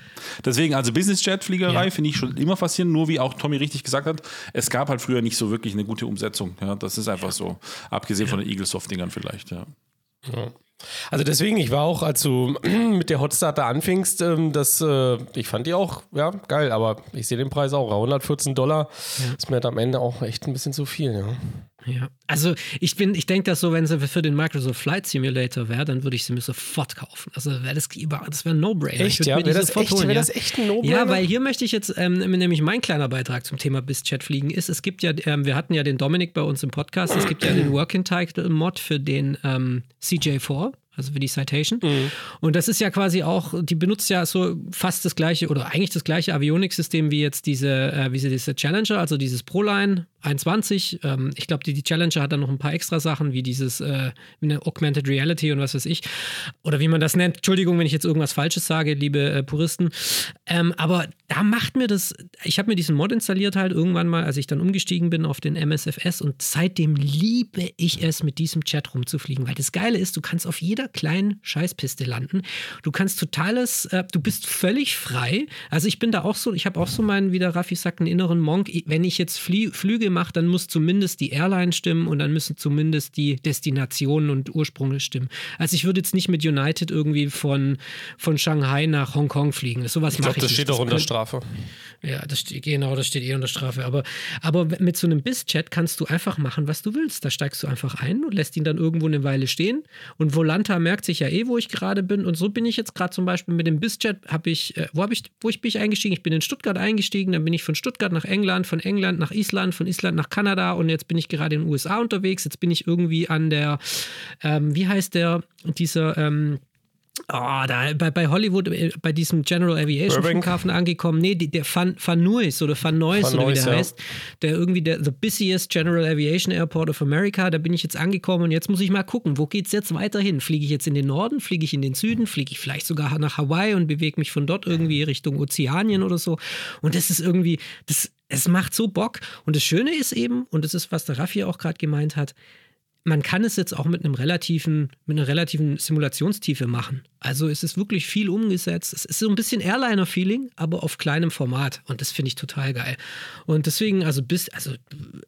Deswegen, also Business-Jet-Fliegerei Ja. finde ich schon immer faszinierend, nur wie auch Tommy richtig gesagt hat, es gab halt früher nicht so wirklich eine gute Umsetzung. Ja, das ist einfach so. Abgesehen von den Eaglesoft-Dingern vielleicht, ja. Also deswegen, ich war auch, als du mit der Hotstar da anfingst, ähm, das, äh, ich fand die auch, ja, geil, aber ich sehe den Preis auch, 114 Dollar ist mir halt am Ende auch echt ein bisschen zu viel, ja. Ja. Also ich bin, ich denke, dass so, wenn sie für den Microsoft Flight Simulator wäre, dann würde ich sie mir sofort kaufen. Also wäre das das wäre ein No-Brainer. Echt, ja? Wäre das echt- holen, wäre ja. das echt ein No-Brainer? Ja, weil hier möchte ich jetzt, ähm, nämlich mein kleiner Beitrag zum Thema BizChat fliegen ist, es gibt ja, ähm, wir hatten ja den Dominik bei uns im Podcast, es gibt ja den Working Title Mod für den ähm, CJ4, also für die Citation. Und das ist ja quasi auch, die benutzt ja so fast das gleiche oder eigentlich das gleiche Avionik-System wie jetzt diese, äh, wie sie diese Challenger, also dieses ProLine 21. Ähm, ich glaube, die, die Challenger hat dann noch ein paar extra Sachen, wie dieses, äh, wie eine Augmented Reality und was weiß ich. Oder wie man das nennt. Entschuldigung, wenn ich jetzt irgendwas Falsches sage, liebe äh, Puristen. Ähm, aber da macht mir das, ich habe mir diesen Mod installiert halt irgendwann mal, als ich dann umgestiegen bin auf den MSFS und seitdem liebe ich es, mit diesem Chat rumzufliegen, weil das Geile ist, du kannst auf jeder kleinen Scheißpiste landen. Du kannst totales, äh, du bist völlig frei. Also ich bin da auch so, ich habe auch so meinen, wie der Raffi sagt, einen inneren Monk. Wenn ich jetzt Flie Flüge mache, dann muss zumindest die Airline stimmen und dann müssen zumindest die Destinationen und Ursprünge stimmen. Also ich würde jetzt nicht mit United irgendwie von, von Shanghai nach Hongkong fliegen. Sowas mache ich das nicht. steht doch unter Strafe. ja, das steht, genau, das steht eh unter Strafe. Aber, aber mit so einem Biss-Chat kannst du einfach machen, was du willst. Da steigst du einfach ein und lässt ihn dann irgendwo eine Weile stehen. Und Volanta merkt sich ja eh, wo ich gerade bin. Und so bin ich jetzt gerade zum Beispiel mit dem Biss-Chat, habe ich, äh, wo habe ich, wo ich bin ich eingestiegen? Ich bin in Stuttgart eingestiegen, dann bin ich von Stuttgart nach England, von England nach Island, von Island nach Kanada und jetzt bin ich gerade in den USA unterwegs. Jetzt bin ich irgendwie an der, ähm, wie heißt der, dieser, ähm, Ah, da bei, bei Hollywood, äh, bei diesem General Aviation Burbank? Flughafen angekommen. Nee, die, der Van, Van Nuys oder Van Nuys Van oder wie der ja. heißt. Der irgendwie der the busiest General Aviation Airport of America. Da bin ich jetzt angekommen und jetzt muss ich mal gucken, wo geht's jetzt weiterhin? Fliege ich jetzt in den Norden? Fliege ich in den Süden? Fliege ich vielleicht sogar nach Hawaii und bewege mich von dort irgendwie Richtung Ozeanien oder so? Und das ist irgendwie, das, es macht so Bock. Und das Schöne ist eben, und das ist, was der Raffi auch gerade gemeint hat, man kann es jetzt auch mit einem relativen, mit einer relativen Simulationstiefe machen. Also es ist wirklich viel umgesetzt. Es ist so ein bisschen Airliner-Feeling, aber auf kleinem Format. Und das finde ich total geil. Und deswegen, also bis, also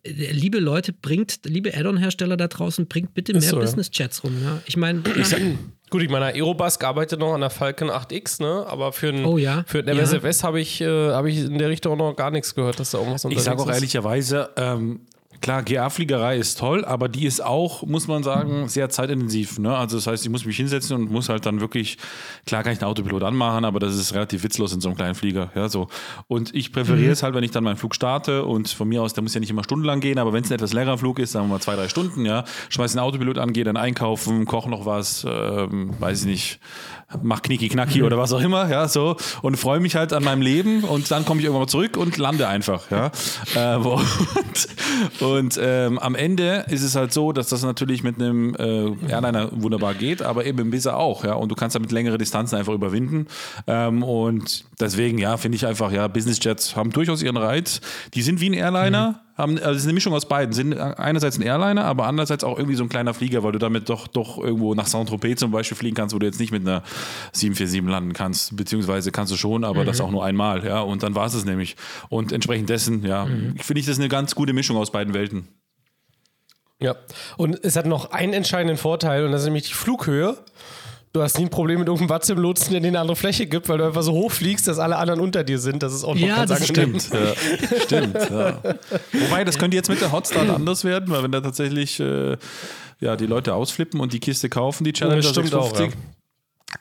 äh, liebe Leute, bringt, liebe Add-on-Hersteller da draußen, bringt bitte mehr so, ja. Business-Chats rum. Ja? Ich meine, Ich sag, gut, ich meine, Aerobask arbeitet noch an der Falcon 8X, ne? Aber für ein, Oh ja. für ein Ja. MSFS habe ich, äh, hab ich in der Richtung auch noch gar nichts gehört, dass da irgendwas Ich sage auch unterwegs ist. ehrlicherweise, ähm, klar, GA-Fliegerei ist toll, aber die ist auch, muss man sagen, sehr zeitintensiv. Ne? Also das heißt, ich muss mich hinsetzen und muss halt dann wirklich, klar kann ich einen Autopilot anmachen, aber das ist relativ witzlos in so einem kleinen Flieger. Ja, so. Und ich präferiere es halt, wenn ich dann meinen Flug starte und von mir aus, der muss ja nicht immer stundenlang gehen, aber wenn es ein etwas längerer Flug ist, sagen wir mal zwei, drei Stunden, ja, schmeiß den Autopilot an, gehe dann einkaufen, koche noch was, ähm, weiß ich nicht, mach Knicki Knacki oder was auch immer, ja, so und freue mich halt an meinem Leben und dann komme ich irgendwann mal zurück und lande einfach, ja. Äh, wo- und und ähm, am Ende ist es halt so, dass das natürlich mit einem äh, Airliner wunderbar geht, aber eben im Visa auch, ja. Und du kannst damit längere Distanzen einfach überwinden. Ähm, und deswegen, ja, finde ich einfach, ja, Business Jets haben durchaus ihren Reiz. Die sind wie ein Airliner. Haben, also es ist eine Mischung aus beiden. Sind einerseits ein Airliner, aber andererseits auch irgendwie so ein kleiner Flieger, weil du damit doch, doch irgendwo nach Saint-Tropez zum Beispiel fliegen kannst, wo du jetzt nicht mit einer 747 landen kannst, beziehungsweise kannst du schon, aber das auch nur einmal, ja. Und dann war es es nämlich. Und entsprechend dessen, ja, finde ich das eine ganz gute Mischung aus beiden Welten. Ja. Und es hat noch einen entscheidenden Vorteil und das ist nämlich die Flughöhe. Du hast nie ein Problem mit irgendeinem Watz im Lotsen, der dir eine andere Fläche gibt, weil du einfach so hoch fliegst, dass alle anderen unter dir sind. Das ist auch noch Ja, ganz das angenehm. Ja, stimmt. Ja. Wobei, das könnte jetzt mit der Hotstart anders werden, weil wenn da tatsächlich äh, ja, die Leute ausflippen und die Kiste kaufen, die Challenger Das stimmt auch, 650,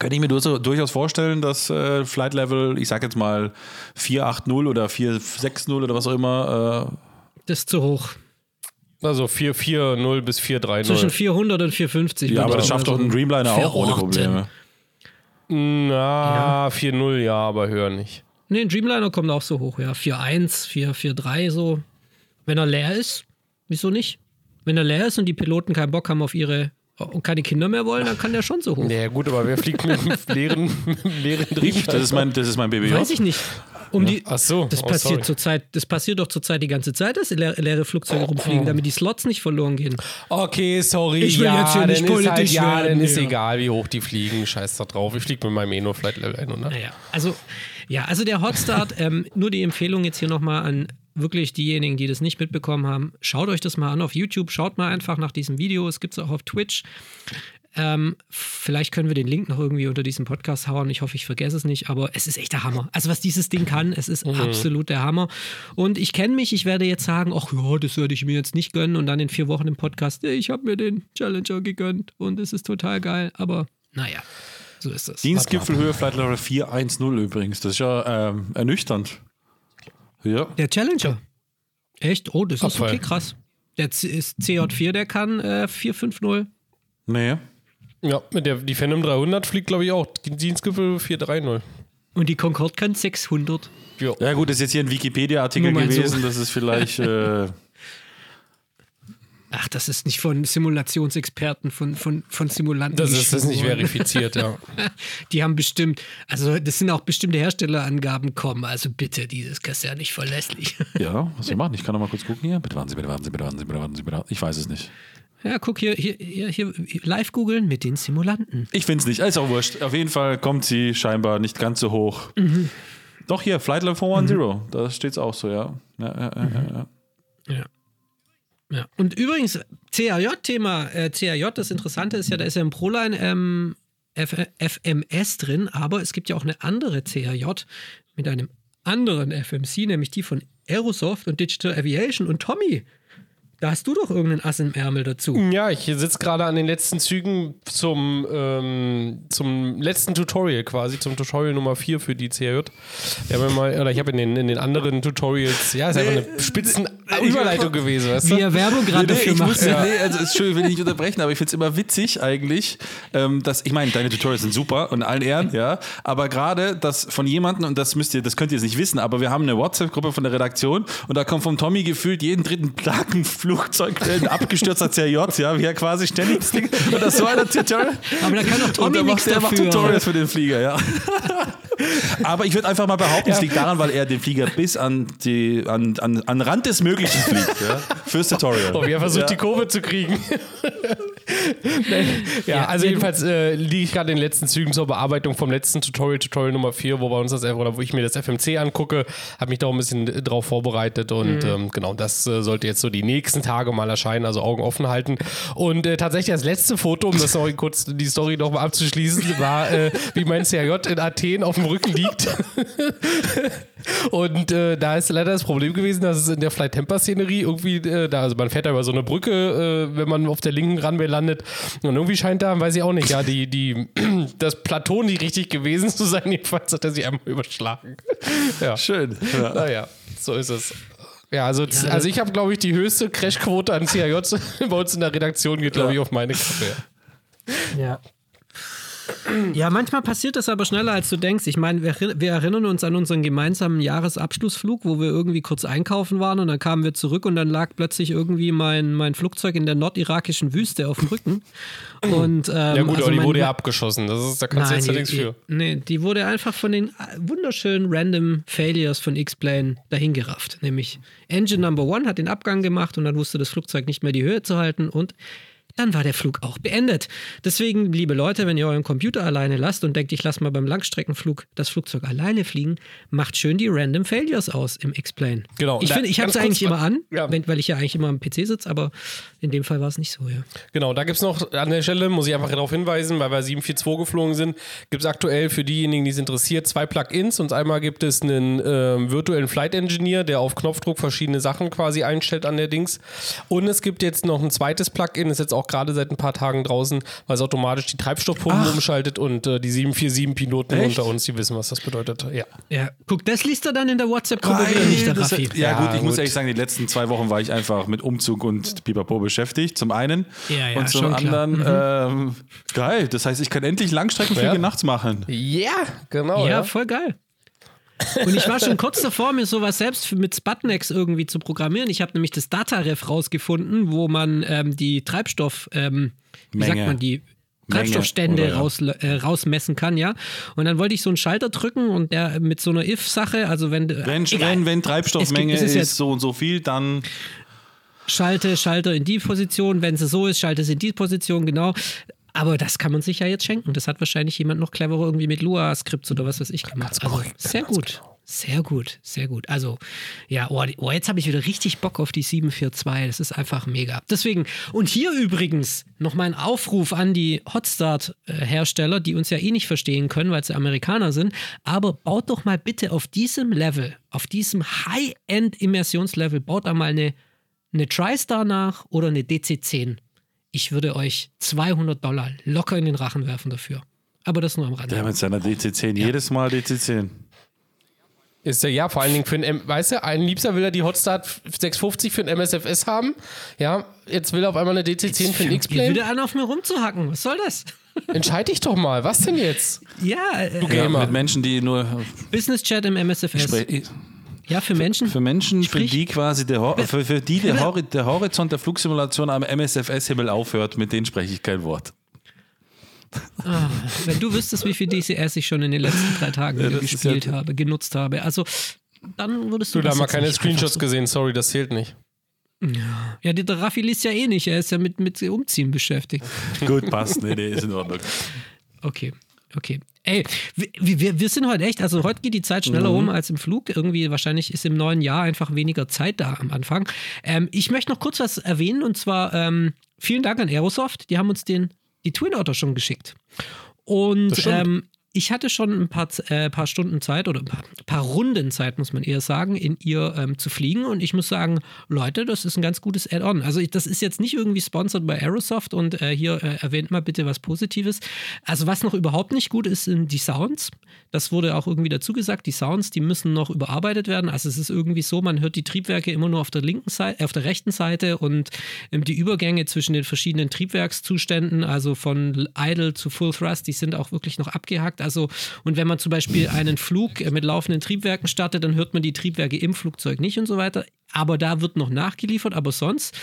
könnte ich mir durchaus- durchaus vorstellen, dass äh, Flight Level, ich sag jetzt mal 480 oder 460 oder was auch immer, äh, das ist zu hoch. Also 4-4-0 bis 4-3-0. Zwischen 400 und 450. ja, aber das schafft doch so ein Dreamliner auch ohne verorten. Probleme. Na, 4-0 ja, aber höher nicht. Nee, ein Dreamliner kommt auch so hoch, ja. 4-1, 4-4-3 so. Wenn er leer ist, wieso nicht? Wenn er leer ist und die Piloten keinen Bock haben auf ihre und keine Kinder mehr wollen, dann kann der schon so hoch. Ja, gut, aber wer fliegt mit einem leeren, mit einem leeren Trieb? Das ist mein, das ist mein BBJ. Weiß ich nicht. Um die, Ach so, das oh, passiert zurzeit, das passiert doch zurzeit die ganze Zeit, dass leere, leere Flugzeuge rumfliegen, damit die Slots nicht verloren gehen. Okay, sorry. Ich will ja, jetzt hier nicht halt, politisch Ja, werden, dann ist ja. egal, wie hoch die fliegen. Scheiß da drauf. Ich fliege mit meinem Eno Flight Level 100. Naja, also, ja, also der Hotstart, ähm, nur die Empfehlung jetzt hier nochmal an wirklich diejenigen, die das nicht mitbekommen haben, schaut euch das mal an auf YouTube, schaut mal einfach nach diesem Video, es gibt es auch auf Twitch. Ähm, vielleicht können wir den Link noch irgendwie unter diesem Podcast hauen. Ich hoffe, ich vergesse es nicht, aber es ist echt der Hammer. Also, was dieses Ding kann, es ist absolut der Hammer. Und ich kenne mich, ich werde jetzt sagen, ach ja, das werde ich mir jetzt nicht gönnen und dann in vier Wochen im Podcast, "Ja, ich habe mir den Challenger gegönnt und es ist total geil. Aber naja, so ist es. Dienstgipfelhöhe Flight Level 410 übrigens. Das ist ja ähm, ernüchternd. Ja. Der Challenger. Echt? Oh, das ist okay, krass. Der C ist CJ4, der kann äh, 450. Nee. Ja, mit der, die Phantom 300 fliegt, glaube ich, auch. Die Dienstgipfel 430. Und die Concorde kann 600. Ja. Ja, gut, das ist jetzt hier ein Wikipedia-Artikel mal so. gewesen. Das ist vielleicht. Äh, Ach, das ist nicht von Simulationsexperten, von, von, von Simulanten. Das ist das nicht verifiziert, ja. Die haben bestimmt, also das sind auch bestimmte Herstellerangaben kommen. Also bitte, dieses ist ja nicht verlässlich. ja, was wir machen? Ich kann noch mal kurz gucken hier. Bitte warten Sie, bitte warten Sie, bitte warten Sie, bitte warten Sie, bitte warten Sie. Ich weiß es nicht. Ja, guck hier, hier, hier, hier live googeln mit den Simulanten. Ich finde es nicht. Ist auch wurscht. Auf jeden Fall kommt sie scheinbar nicht ganz so hoch. Doch hier, Flight Level 410. Da steht es auch so, ja. Ja, ja, ja, ja, ja. Ja. ja. Und übrigens, CAJ-Thema, äh, CAJ, das Interessante ist ja, da ist ja im Proline ähm, F FMS drin, aber es gibt ja auch eine andere CAJ mit einem anderen FMC, nämlich die von Aerosoft und Digital Aviation. Und Tommy, da hast du doch irgendeinen Ass im Ärmel dazu. Ja, ich sitze gerade an den letzten Zügen zum, ähm, zum letzten Tutorial quasi, zum Tutorial Nummer 4 für die CRJ. Wir haben ja mal, oder ich habe in den, in den anderen Tutorials, ja, ist einfach eine spitzen Überleitung gewesen, weißt Wie du? er Werbung gerade Nee, dafür ich macht. muss, nee, also Entschuldigung, will ich nicht unterbrechen, aber ich finde es immer witzig eigentlich, ähm, dass, ich meine, deine Tutorials sind super und allen Ehren, ja, aber gerade das von jemandem, und das müsst ihr, das könnt ihr jetzt nicht wissen, aber wir haben eine WhatsApp-Gruppe von der Redaktion und da kommt vom Tommy gefühlt jeden dritten Tag ein Flugzeug, äh, ein abgestürzter CRJ, ja, wie er quasi ständig das Ding, und das so einer Tutorial. Aber da kann doch Und Tommy nichts macht er macht. Tutorials für den Flieger, ja. Aber ich würde einfach mal behaupten, es liegt daran, weil er den Flieger bis an die an, an, an Rand des Möglichen fliegt, ja, fürs Tutorial. Oh, wie er versucht, ja. die Kurve zu kriegen. ja, Ja, also jedenfalls äh, liege ich gerade in den letzten Zügen zur Bearbeitung vom letzten Tutorial, Tutorial Nummer 4, wo wir uns das oder wo ich mir das FMC angucke, habe mich da auch ein bisschen drauf vorbereitet und Mhm. ähm, genau, das äh, sollte jetzt so die nächsten Tage mal erscheinen, also Augen offen halten. Und äh, tatsächlich das letzte Foto, um das noch kurz die Story noch mal abzuschließen, war, äh, wie mein CRJ in Athen auf dem Rücken liegt. Und äh, da ist leider das Problem gewesen, dass es in der Flight Temper Szenerie irgendwie, äh, da, also man fährt da über so eine Brücke, äh, wenn man auf der linken Runway landet. Und irgendwie scheint da, weiß ich auch nicht, ja, die, die, das Plateau nicht richtig gewesen zu sein. Jedenfalls hat er sich einmal überschlagen. Ja. Schön. Ja. Naja, so ist es. Ja, also, also ich habe, glaube ich, die höchste Crashquote an CRJ bei uns in der Redaktion geht, glaube ich, auf meine Kappe. Ja. Ja, manchmal passiert das aber schneller, als du denkst. Ich meine, wir, wir erinnern uns an unseren gemeinsamen Jahresabschlussflug, wo wir irgendwie kurz einkaufen waren und dann kamen wir zurück und dann lag plötzlich irgendwie mein, mein Flugzeug in der nordirakischen Wüste auf dem Rücken. Und, ähm, Ja gut, also aber die wurde ja abgeschossen. Das ist, da kannst du jetzt ja nichts für. Nee, die wurde einfach von den äh, wunderschönen Random Failures von X-Plane dahingerafft. Nämlich Engine Number One hat den Abgang gemacht und dann wusste das Flugzeug nicht mehr die Höhe zu halten und dann war der Flug auch beendet. Deswegen, liebe Leute, wenn ihr euren Computer alleine lasst und denkt, ich lasse mal beim Langstreckenflug das Flugzeug alleine fliegen, macht schön die Random Failures aus im X-Plane. Genau. Ich ich habe es eigentlich immer an, Ja. wenn, weil ich ja eigentlich immer am PC sitze, aber in dem Fall war es nicht so, ja. Genau, da gibt es noch an der Stelle, muss ich einfach darauf hinweisen, weil wir 742 geflogen sind, gibt es aktuell für diejenigen, die es interessiert, zwei Plugins. Und einmal gibt es einen ähm, virtuellen Flight Engineer, der auf Knopfdruck verschiedene Sachen quasi einstellt an der Dings. Und es gibt jetzt noch ein zweites Plugin, ist jetzt auch gerade seit ein paar Tagen draußen, weil es automatisch die Treibstoffpumpen umschaltet und äh, die 747-Piloten Echt? unter uns, die wissen, was das bedeutet. Ja. Ja, guck, das liest er dann in der WhatsApp-Gruppe wieder nicht, der Raffi. ja, Ja, gut, ich muss gut. ehrlich sagen, die letzten zwei Wochen war ich einfach mit Umzug und Pipapo beschäftigt. Zum einen. Ja, ja, und zum schon klar. Mhm. anderen, ähm, geil. Das heißt, ich kann endlich Langstreckenflüge Ja. nachts machen. Ja, genau. Ja, Ja, voll geil. Und ich war schon kurz davor, mir sowas selbst mit Sputnex irgendwie zu programmieren. Ich habe nämlich das Dataref rausgefunden, wo man ähm, die Treibstoff, ähm, wie Menge. sagt man, die Menge, Treibstoffstände ja. raus, äh, rausmessen kann, ja. Und dann wollte ich so einen Schalter drücken und der mit so einer If-Sache, also wenn, Wenn, egal, wenn, wenn Treibstoffmenge Es gibt- es ist, ist so und so viel, dann schalte Schalter in die Position, wenn sie so ist, schalte es in die Position, genau. Aber das kann man sich ja jetzt schenken. Das hat wahrscheinlich jemand noch cleverer irgendwie mit Lua-Skripts oder was weiß ich gemacht. Also, sehr gut. Sehr gut, sehr gut. Also, ja, oh, oh jetzt habe ich wieder richtig Bock auf die 742. Das ist einfach mega. Deswegen, und hier übrigens noch mal ein Aufruf an die Hotstart-Hersteller, die uns ja eh nicht verstehen können, weil sie Amerikaner sind. Aber baut doch mal bitte auf diesem Level, auf diesem High-End-Immersionslevel, baut da mal eine eine TriStar nach oder eine DC-10. Ich würde euch 200 Dollar locker in den Rachen werfen dafür. Aber das nur am Rande. der mit seiner DC-10 jedes Mal DC-10. Ist ja, ja, vor allen Dingen für ein, M weißt du, ein Liebster will ja die Hotstart 650 für ein MSFS haben. Ja, jetzt will er auf einmal eine DC-10 für ein X-Plane. wieder an auf mir rumzuhacken. Was soll das? Entscheid dich doch mal. Was denn jetzt? Ja, äh, Du Ja, Gamer. mit Menschen, die nur Business Chat im MSFS. Spre- Ja, für Menschen. für Menschen, für Sprich- die quasi der, Hor für, für die der, Hori der Horizont der Flugsimulation am MSFS-Himmel aufhört, mit denen spreche ich kein Wort. Wenn du wüsstest, wie viel DCS ich schon in den letzten drei Tagen ist gespielt ja- habe, genutzt habe. Also, dann würdest du. Du das mal keine Screenshots so- gesehen. Sorry, das zählt nicht. Ja, der der Raffi liest ja eh nicht. Er ist ja mit, mit Umziehen beschäftigt. Gut, passt. Nee, nee, ist in Ordnung. Okay, okay. Ey, wir, wir, wir sind heute echt, also heute geht die Zeit schneller Mhm. rum als im Flug. Irgendwie wahrscheinlich ist im neuen Jahr einfach weniger Zeit da am Anfang. Ähm, ich möchte noch kurz was erwähnen und zwar ähm, vielen Dank an Aerosoft. Die haben uns den, die Twin Otter schon geschickt. Und ähm, ich hatte schon ein paar, äh, paar Stunden Zeit oder ein paar, paar Runden Zeit, muss man eher sagen, in ihr ähm, zu fliegen. Und ich muss sagen, Leute, das ist ein ganz gutes Add-on. Also ich, das ist jetzt nicht irgendwie sponsored bei Aerosoft und äh, hier äh, erwähnt mal bitte was Positives. Also was noch überhaupt nicht gut ist, sind die Sounds. Das wurde auch irgendwie dazu gesagt. Die Sounds, die müssen noch überarbeitet werden. Also es ist irgendwie so, man hört die Triebwerke immer nur auf der linken Seite, auf der rechten Seite und ähm, die Übergänge zwischen den verschiedenen Triebwerkszuständen, also von Idle zu Full Thrust, die sind auch wirklich noch abgehakt. Also, und wenn man zum Beispiel einen Flug äh, mit laufenden Triebwerken startet, dann hört man die Triebwerke im Flugzeug nicht und so weiter. Aber da wird noch nachgeliefert, aber sonst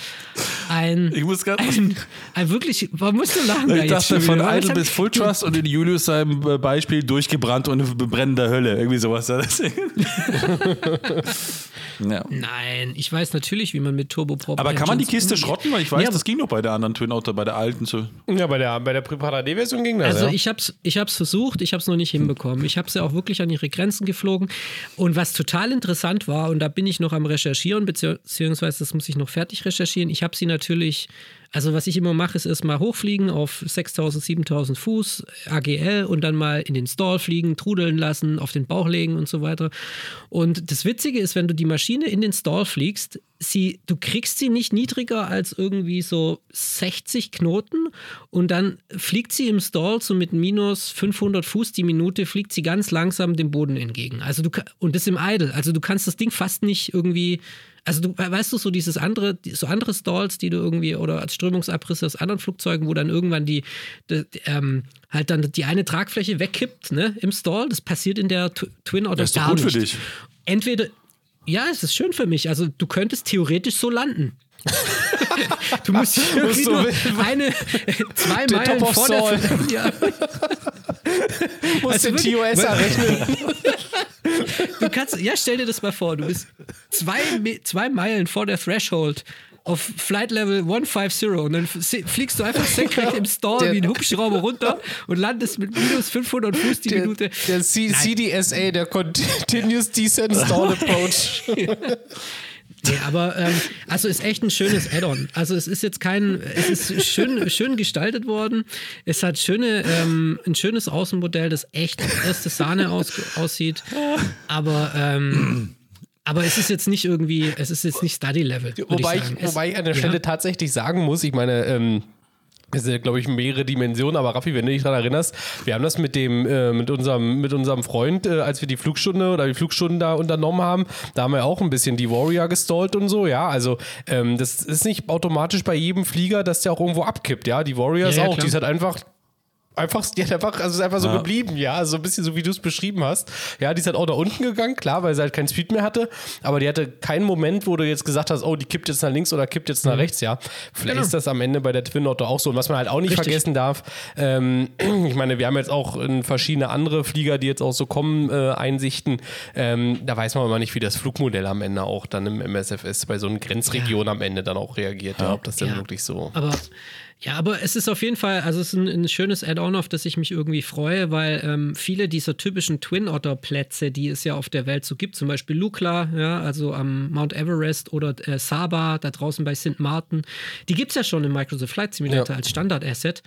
ein, Ich muss gerade. ein, ein wirklich, warum musst du lachen? da Ich jetzt dachte von? Idle bis Full Trust und in Julius seinem äh, Beispiel durchgebrannt und in brennender Hölle. Irgendwie sowas. Ja, ja. Nein, ich weiß natürlich, wie man mit Turboprop. Aber kann man die Kiste umgeht. schrotten? Weil ich weiß, Ja, das ging doch bei der anderen Twin Otter, bei der alten. So. Ja, bei der, bei der Prepara D-Version ging das. Also ja. ich habe es ich hab's versucht, ich habe es noch nicht hinbekommen. Ich habe sie auch wirklich an ihre Grenzen geflogen. Und was total interessant war, und da bin ich noch am Recherchieren, bezieh- beziehungsweise das muss ich noch fertig recherchieren, ich habe sie natürlich, also was ich immer mache, ist erstmal hochfliegen auf 6000, 7000 Fuß, AGL und dann mal in den Stall fliegen, trudeln lassen, auf den Bauch legen und so weiter. Und das Witzige ist, wenn du die Maschine in den Stall fliegst, sie, du kriegst sie nicht niedriger als irgendwie so 60 Knoten und dann fliegt sie im Stall so mit minus 500 Fuß die Minute, fliegt sie ganz langsam dem Boden entgegen. Also du und das im Idle. Also du kannst das Ding fast nicht irgendwie also du weißt du so dieses andere, so andere Stalls, die du irgendwie oder als Strömungsabrisse aus anderen Flugzeugen, wo dann irgendwann die, die ähm, halt dann die eine Tragfläche wegkippt, ne, im Stall. Das passiert in der Tw- Twin Otter Das ist gar gut für nicht. dich. Entweder ja, es ist schön für mich. Also du könntest theoretisch so landen. du musst irgendwie so eine, zwei Der Meilen vor der Saul. ja, muss also den TOS errechnen. Du kannst, ja, stell dir das mal vor, du bist zwei, zwei Meilen vor der Threshold auf Flight Level 150 und dann fliegst du einfach senkrecht im Stall Der- wie ein Hubschrauber runter und landest mit minus 500 Fuß die Der, Minute. der C CDSA, der Continuous Descent Stall Approach. Nee, aber ähm, also ist echt ein schönes Add-on. Also es ist jetzt kein, es ist schön, schön gestaltet worden. Es hat schöne, ähm, ein schönes Außenmodell, das echt erste Sahne aus, aussieht. Aber ähm, aber es ist jetzt nicht irgendwie, es ist jetzt nicht Study-Level. Wobei ich, wobei ich an der ja. Stelle tatsächlich sagen muss, ich meine, ähm, es sind, glaube ich, mehrere Dimensionen, aber Raffi, wenn du dich daran erinnerst, wir haben das mit dem, äh, mit unserem, mit unserem Freund, äh, als wir die Flugstunde oder die Flugstunden da unternommen haben, da haben wir auch ein bisschen die Warrior gestallt und so, ja. Also ähm, das ist nicht automatisch bei jedem Flieger, dass der auch irgendwo abkippt, ja. Die Warrior ist Ja, ja, auch, klar. die ist halt einfach. Einfach, die hat einfach, also ist einfach so Ja. geblieben, ja, also so ein bisschen so wie du es beschrieben hast. Ja, die ist halt auch nach unten gegangen, klar, weil sie halt keinen Speed mehr hatte, aber die hatte keinen Moment, wo du jetzt gesagt hast, oh, die kippt jetzt nach links oder kippt jetzt nach rechts, ja. Vielleicht Genau. ist das am Ende bei der Twin Otter auch so. Und was man halt auch nicht Richtig. vergessen darf, ähm, ich meine, wir haben jetzt auch in verschiedene andere Flieger, die jetzt auch so kommen, äh, Einsichten. Ähm, da weiß man aber nicht, wie das Flugmodell am Ende auch dann im MSFS bei so einer Grenzregion am Ende dann auch reagiert, ja, ob das denn Ja. wirklich so. Aber ja, aber es ist auf jeden Fall, also es ist ein, ein schönes Add-on, auf das ich mich irgendwie freue, weil ähm, viele dieser typischen Twin Otter Plätze, die es ja auf der Welt so gibt, zum Beispiel Lukla, ja, also am Mount Everest oder äh, Saba, da draußen bei St. Martin, die gibt es ja schon im Microsoft Flight Simulator Ja. als Standard-Asset.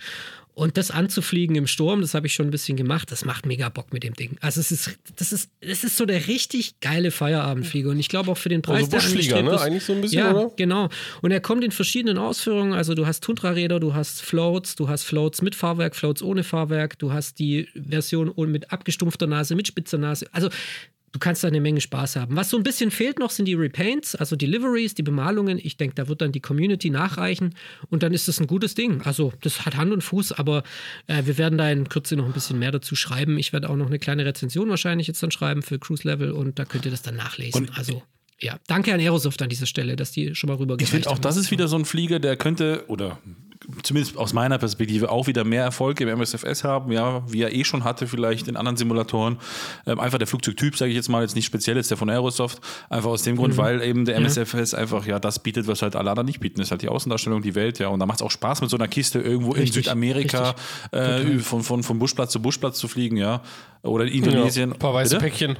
Und das anzufliegen im Sturm, das habe ich schon ein bisschen gemacht, das macht mega Bock mit dem Ding. Also es ist, das ist, es ist so der richtig geile Feierabendflieger. Und ich glaube auch für den Preis, Also Buschflieger, ne? Eigentlich so ein bisschen, ja, oder? Genau. Und er kommt in verschiedenen Ausführungen. Also du hast Tundra-Räder, du hast Floats, du hast Floats mit Fahrwerk, Floats ohne Fahrwerk, du hast die Version mit abgestumpfter Nase, mit spitzer Nase. Also du kannst da eine Menge Spaß haben. Was so ein bisschen fehlt noch, sind die Repaints, also die Liveries, die Bemalungen. Ich denke, da wird dann die Community nachreichen und dann ist das ein gutes Ding. Also das hat Hand und Fuß, aber äh, wir werden da in Kürze noch ein bisschen mehr dazu schreiben. Ich werde auch noch eine kleine Rezension wahrscheinlich jetzt dann schreiben für Cruise Level und da könnt ihr das dann nachlesen. Und also ja, danke an Aerosoft an dieser Stelle, dass die schon mal rüber Ich finde auch, das ist wieder so ein Flieger, der könnte, oder zumindest aus meiner Perspektive, auch wieder mehr Erfolg im MSFS haben, ja, wie er eh schon hatte, vielleicht in anderen Simulatoren. Ähm, einfach der Flugzeugtyp, sage ich jetzt mal, jetzt nicht speziell, jetzt der von Aerosoft, einfach aus dem Grund, Mhm. weil eben der MSFS einfach ja das bietet, was halt alle anderen nicht bieten. Das ist halt die Außendarstellung, die Welt, ja. Und da macht es auch Spaß, mit so einer Kiste irgendwo in Richtig, Südamerika äh, von, von, von Buschplatz zu Buschplatz zu fliegen, ja. Oder in Indonesien. Ja, ein paar weiße Bitte? Päckchen.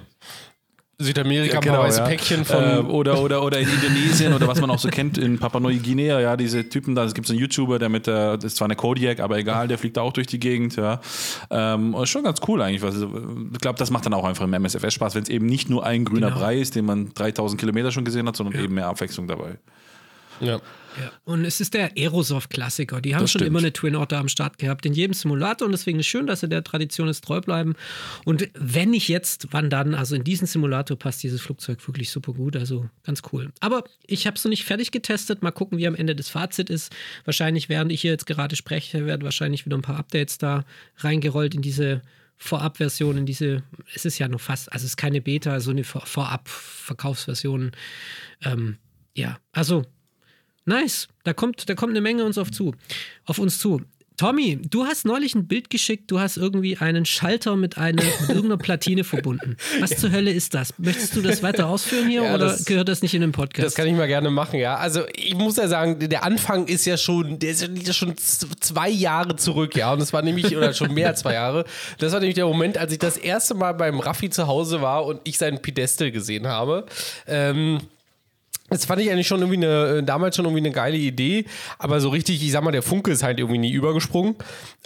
Südamerika, Ja, genau, weiße ja. Päckchen von. Ähm, oder, oder, oder in Indonesien oder was man auch so kennt in Papua Neuguinea, ja, diese Typen da, es gibt so einen YouTuber, der mit der, das ist zwar eine Kodiak, aber egal, der fliegt da auch durch die Gegend, ja. Ähm, ist schon ganz cool eigentlich. Was, ich glaube, das macht dann auch einfach im MSFS Spaß, wenn es eben nicht nur ein grüner Genau. Brei ist, den man 3000 Kilometer schon gesehen hat, sondern eben mehr Abwechslung dabei. Ja. Ja. Und es ist der Aerosoft-Klassiker. Die haben Das schon stimmt. immer eine Twin Otter am Start gehabt, in jedem Simulator. Und deswegen ist schön, dass sie der Tradition jetzt treu bleiben. Und wenn nicht jetzt, wann dann? Also in diesen Simulator passt dieses Flugzeug wirklich super gut. Also ganz cool. Aber ich habe es noch nicht fertig getestet. Mal gucken, wie am Ende das Fazit ist. Wahrscheinlich, während ich hier jetzt gerade spreche, werden wahrscheinlich wieder ein paar Updates da reingerollt in diese Vorab-Version, in diese, es ist ja noch fast, also es ist keine Beta, so eine Vor- Vorab-Verkaufsversion. Ähm, ja, also Nice. Da kommt, da kommt eine Menge uns auf, zu, auf uns zu. Tommy, du hast neulich ein Bild geschickt, du hast irgendwie einen Schalter mit, einer, mit irgendeiner Platine verbunden. Was zur Hölle ist das? Möchtest du das weiter ausführen hier Ja, oder das- gehört das nicht in den Podcast? Das kann ich mal gerne machen, ja. Also ich muss ja sagen, der Anfang ist ja schon, der ist ja schon zwei Jahre zurück, ja. Und das war nämlich, oder schon mehr als zwei Jahre. Das war nämlich der Moment, als ich das erste Mal beim Raffi zu Hause war und ich seinen Pedestal gesehen habe. Ähm, das fand ich eigentlich schon irgendwie eine, äh, damals schon irgendwie eine geile Idee, aber so richtig, ich sag mal, der Funke ist halt irgendwie nie übergesprungen.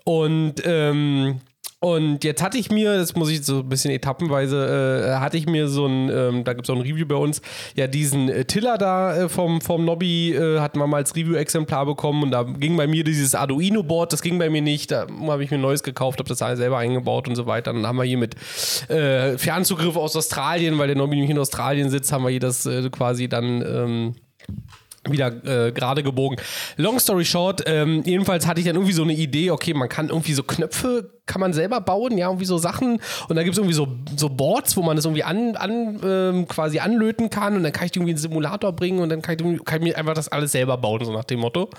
Und, ähm, und jetzt hatte ich mir, das muss ich so ein bisschen etappenweise, äh, hatte ich mir so ein, ähm, da gibt es auch ein Review bei uns, ja, diesen äh, Tiller da äh, vom, vom Nobby äh, hatten wir mal als Review-Exemplar bekommen und da ging bei mir dieses Arduino-Board, das ging bei mir nicht, da habe ich mir ein neues gekauft, habe das selber eingebaut und so weiter. Dann haben wir hier mit äh, Fernzugriff aus Australien, weil der Nobby nämlich in Australien sitzt, haben wir hier das äh, quasi dann ähm, wieder äh, gerade gebogen. Long story short, ähm, jedenfalls hatte ich dann irgendwie so eine Idee, okay, man kann irgendwie so Knöpfe, kann man selber bauen, ja, irgendwie so Sachen und da gibt es irgendwie so, so Boards, wo man das irgendwie an, an ähm, quasi anlöten kann und dann kann ich irgendwie in den Simulator bringen und dann kann ich, kann ich mir einfach das alles selber bauen, so nach dem Motto.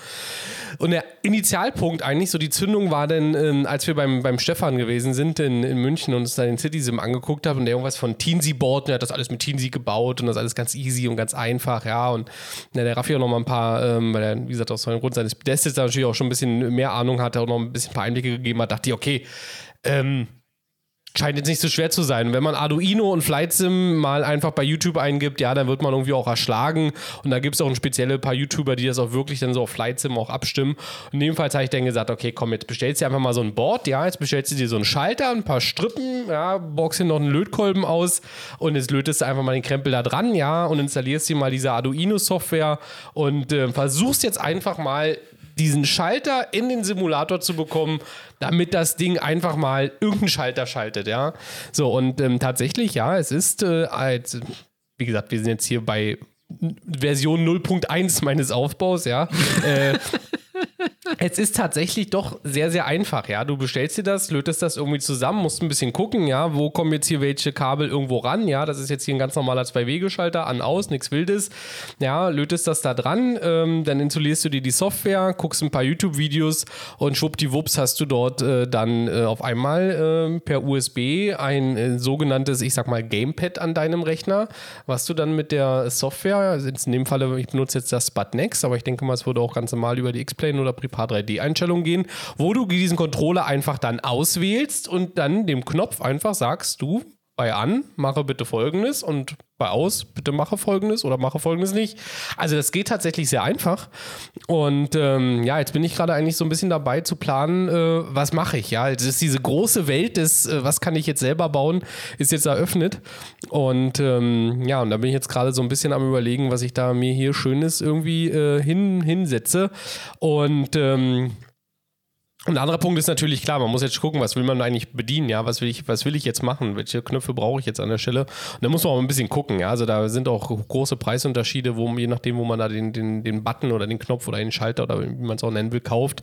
Und der Initialpunkt eigentlich, so die Zündung war dann, ähm, als wir beim, beim Stefan gewesen sind in, in München und uns dann den Citizen angeguckt haben und der irgendwas von Teensy Board, der hat das alles mit Teensy gebaut und das alles ganz easy und ganz einfach, ja. Und ja, der auch noch mal ein paar, ähm, weil er, wie gesagt, aus dem Grund seines da natürlich auch schon ein bisschen mehr Ahnung hatte, auch noch ein bisschen ein paar Einblicke gegeben hat, dachte ich, okay, ähm, Scheint jetzt nicht so schwer zu sein. Wenn man Arduino und Flight Sim mal einfach bei YouTube eingibt, ja, dann wird man irgendwie auch erschlagen. Und da gibt es auch ein spezielle paar YouTuber, die das auch wirklich dann so auf Flight Sim auch abstimmen. Und jedenfalls habe ich dann gesagt, okay, komm, jetzt bestellst du dir einfach mal so ein Board, ja, jetzt bestellst du dir so einen Schalter, ein paar Strippen, ja, boxst dir noch einen Lötkolben aus und jetzt lötest du einfach mal den Krempel da dran, ja, und installierst dir mal diese Arduino-Software und äh, versuchst jetzt einfach mal diesen Schalter in den Simulator zu bekommen, damit das Ding einfach mal irgendeinen Schalter schaltet, ja. So, und ähm, tatsächlich, ja, es ist äh, als, wie gesagt, wir sind jetzt hier bei Version 0.1 meines Aufbaus, ja. äh, es ist tatsächlich doch sehr, sehr einfach, ja. Du bestellst dir das, lötest das irgendwie zusammen, musst ein bisschen gucken, ja, wo kommen jetzt hier welche Kabel irgendwo ran, ja. Das ist jetzt hier ein ganz normaler Zwei-Wege-Schalter, an, aus, nichts Wildes. Ja, lötest das da dran, ähm, dann installierst du dir die Software, guckst ein paar YouTube-Videos und schwuppdiwupps hast du dort äh, dann äh, auf einmal äh, per USB ein sogenanntes, ich sag mal, Gamepad an deinem Rechner, was du dann mit der Software, also in dem Falle, ich benutze jetzt das Sputnex, aber ich denke mal, es würde auch ganz normal über die X-Plane oder Prepar 3D-Einstellungen gehen, wo du diesen Controller einfach dann auswählst und dann dem Knopf einfach sagst, du bei an, mache bitte folgendes und bei aus, bitte mache folgendes oder mache folgendes nicht. Also das geht tatsächlich sehr einfach. Und ähm, ja, jetzt bin ich gerade eigentlich so ein bisschen dabei zu planen, äh, was mache ich. Ja, es ist diese große Welt des, äh, was kann ich jetzt selber bauen, ist jetzt eröffnet. Und ähm, ja, und da bin ich jetzt gerade so ein bisschen am überlegen, was ich da mir hier Schönes irgendwie äh, hin, hinsetze. Und ähm, ein anderer Punkt ist natürlich klar, man muss jetzt gucken, was will man eigentlich bedienen, ja, was will ich, was will ich jetzt machen, welche Knöpfe brauche ich jetzt an der Stelle. Und da muss man auch ein bisschen gucken, ja. Also da sind auch große Preisunterschiede, wo, je nachdem, wo man da den, den, den Button oder den Knopf oder den Schalter oder wie man es auch nennen will, kauft.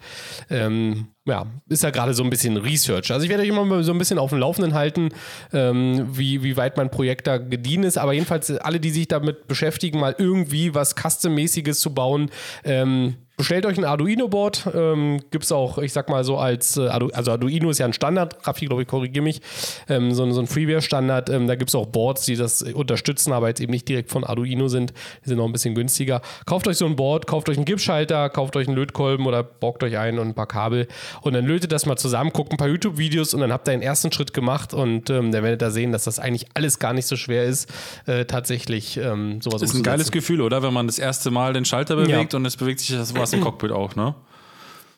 Ähm, ja, ist ja gerade so ein bisschen Research. Also ich werde euch immer so ein bisschen auf dem Laufenden halten, ähm, wie, wie weit mein Projekt da gediehen ist. Aber jedenfalls alle, die sich damit beschäftigen, mal irgendwie was Custom-mäßiges zu bauen, ähm, Bestellt euch ein Arduino-Board. Ähm, Gibt es auch, ich sag mal so, als, äh, also Arduino ist ja ein Standard, Raffi, glaube ich, korrigiere mich, ähm, so, so ein Freeware-Standard. Ähm, da gibt es auch Boards, die das unterstützen, aber jetzt eben nicht direkt von Arduino sind. Die sind noch ein bisschen günstiger. Kauft euch so ein Board, kauft euch einen Gipsschalter, kauft euch einen Lötkolben oder borgt euch ein und ein paar Kabel und dann lötet das mal zusammen, guckt ein paar YouTube-Videos und dann habt ihr den ersten Schritt gemacht und ähm, dann werdet ihr sehen, dass das eigentlich alles gar nicht so schwer ist, äh, tatsächlich ähm, sowas Das ist ein geiles Gefühl, oder? Wenn man das erste Mal den Schalter bewegt ja. und es bewegt sich das was im Cockpit auch, ne?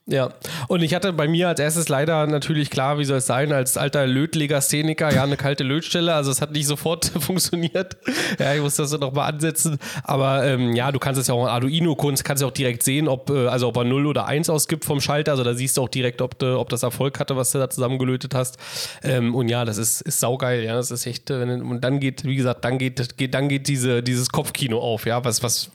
Ja, und ich hatte bei mir als erstes leider natürlich klar, wie soll es sein, als alter Lötlegastheniker, ja, eine kalte Lötstelle, also es hat nicht sofort funktioniert. Ja, ich muss das nochmal ansetzen, aber ähm, ja, du kannst es ja auch in Arduino-Kunst, kannst du auch direkt sehen, ob, äh, also ob er 0 oder 1 ausgibt vom Schalter, also da siehst du auch direkt, ob, de, ob das Erfolg hatte, was du da zusammengelötet hast. Ähm, und ja, das ist, ist saugeil, ja, das ist echt, äh, und dann geht, wie gesagt, dann geht, geht, dann geht diese, dieses Kopfkino auf, ja, was, was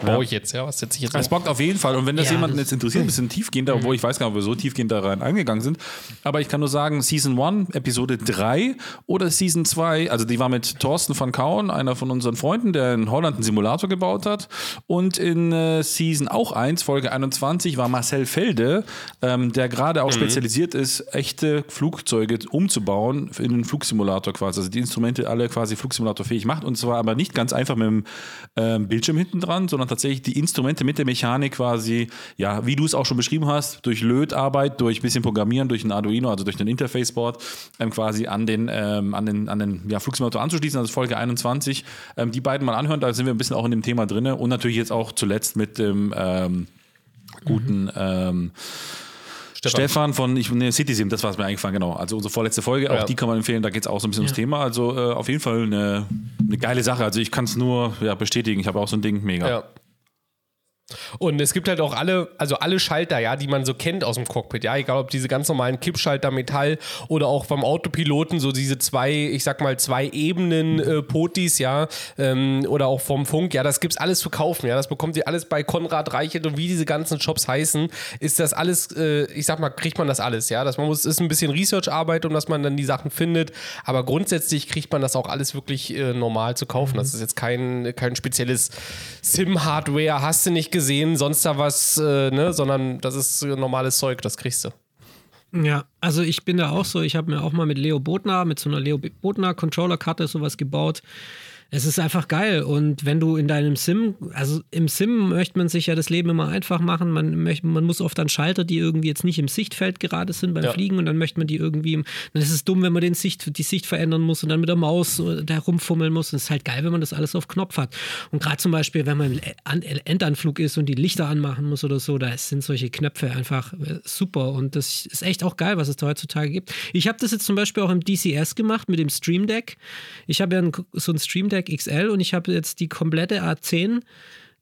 baue ja. ich jetzt, ja? Was setze ich jetzt Das bockt auf jeden Fall. Und wenn das ja, jemanden jetzt interessiert, ein bisschen tiefgehender, obwohl ich weiß gar nicht, ob wir so tiefgehend da rein eingegangen sind. Aber ich kann nur sagen, Season 1, Episode 3 oder Season 2, also die war mit Thorsten van Kauen, einer von unseren Freunden, der in Holland einen Simulator gebaut hat. Und in äh, Season auch 1, Folge 21, war Marcel Felde, ähm, der gerade auch mhm. spezialisiert ist, echte Flugzeuge umzubauen in einen Flugsimulator quasi. Also die Instrumente alle quasi Flugsimulatorfähig macht. Und zwar aber nicht ganz einfach mit dem ähm, Bildschirm hinten dran, sondern tatsächlich die Instrumente mit der Mechanik quasi, ja, wie du es auch schon beschrieben hast, durch Lötarbeit, durch ein bisschen Programmieren, durch ein Arduino, also durch ein Interface-Board, ähm, quasi an den, ähm, an den, an den ja, Flugsimulator anzuschließen, also Folge 21. Ähm, die beiden mal anhören, da sind wir ein bisschen auch in dem Thema drin und natürlich jetzt auch zuletzt mit dem ähm, guten mhm. Stefan. Stefan, von ich, nee, Citizen, das war es mir eingefallen, genau. Also unsere vorletzte Folge, auch ja. die kann man empfehlen, da geht es auch so ein bisschen ja. ums Thema. Also äh, auf jeden Fall eine, eine geile Sache. Also ich kann es nur ja, bestätigen, ich habe auch so ein Ding mega. Ja. Und es gibt halt auch alle, also alle Schalter, ja, die man so kennt aus dem Cockpit, ja, egal ob diese ganz normalen Kippschalter Metall oder auch beim Autopiloten so diese zwei, ich sag mal zwei Ebenen äh, Potis, ja, ähm, oder auch vom Funk, ja, das gibt's alles zu kaufen, ja, das bekommt ihr alles bei Konrad Reichelt und wie diese ganzen Shops heißen, ist das alles, äh, ich sag mal, kriegt man das alles, ja, das man muss, ist ein bisschen Research-Arbeit, um dass man dann die Sachen findet, aber grundsätzlich kriegt man das auch alles wirklich äh, normal zu kaufen. Das ist jetzt kein, kein spezielles Sim-Hardware, hast du nicht gesehen gesehen, sonst da was, äh, ne, sondern das ist normales Zeug, das kriegst du. Ja, also ich bin da auch so, ich habe mir auch mal mit Leo Bodnar, mit so einer Leo Bodnar Controller-Karte sowas gebaut es ist einfach geil. Und wenn du in deinem Sim, also im Sim möchte man sich ja das Leben immer einfach machen. Man, möchte, man muss oft dann Schalter, die irgendwie jetzt nicht im Sichtfeld gerade sind beim ja. Fliegen und dann möchte man die irgendwie, dann ist es dumm, wenn man den Sicht, die Sicht verändern muss und dann mit der Maus da rumfummeln muss. Und es ist halt geil, wenn man das alles auf Knopf hat. Und gerade zum Beispiel, wenn man im Endanflug ist und die Lichter anmachen muss oder so, da sind solche Knöpfe einfach äh, super. Und das ist echt auch geil, was es da heutzutage gibt. Ich habe das jetzt zum Beispiel auch im DCS gemacht mit dem Stream Deck. Ich habe ja so ein Stream Deck Deck XL und ich habe jetzt die komplette A10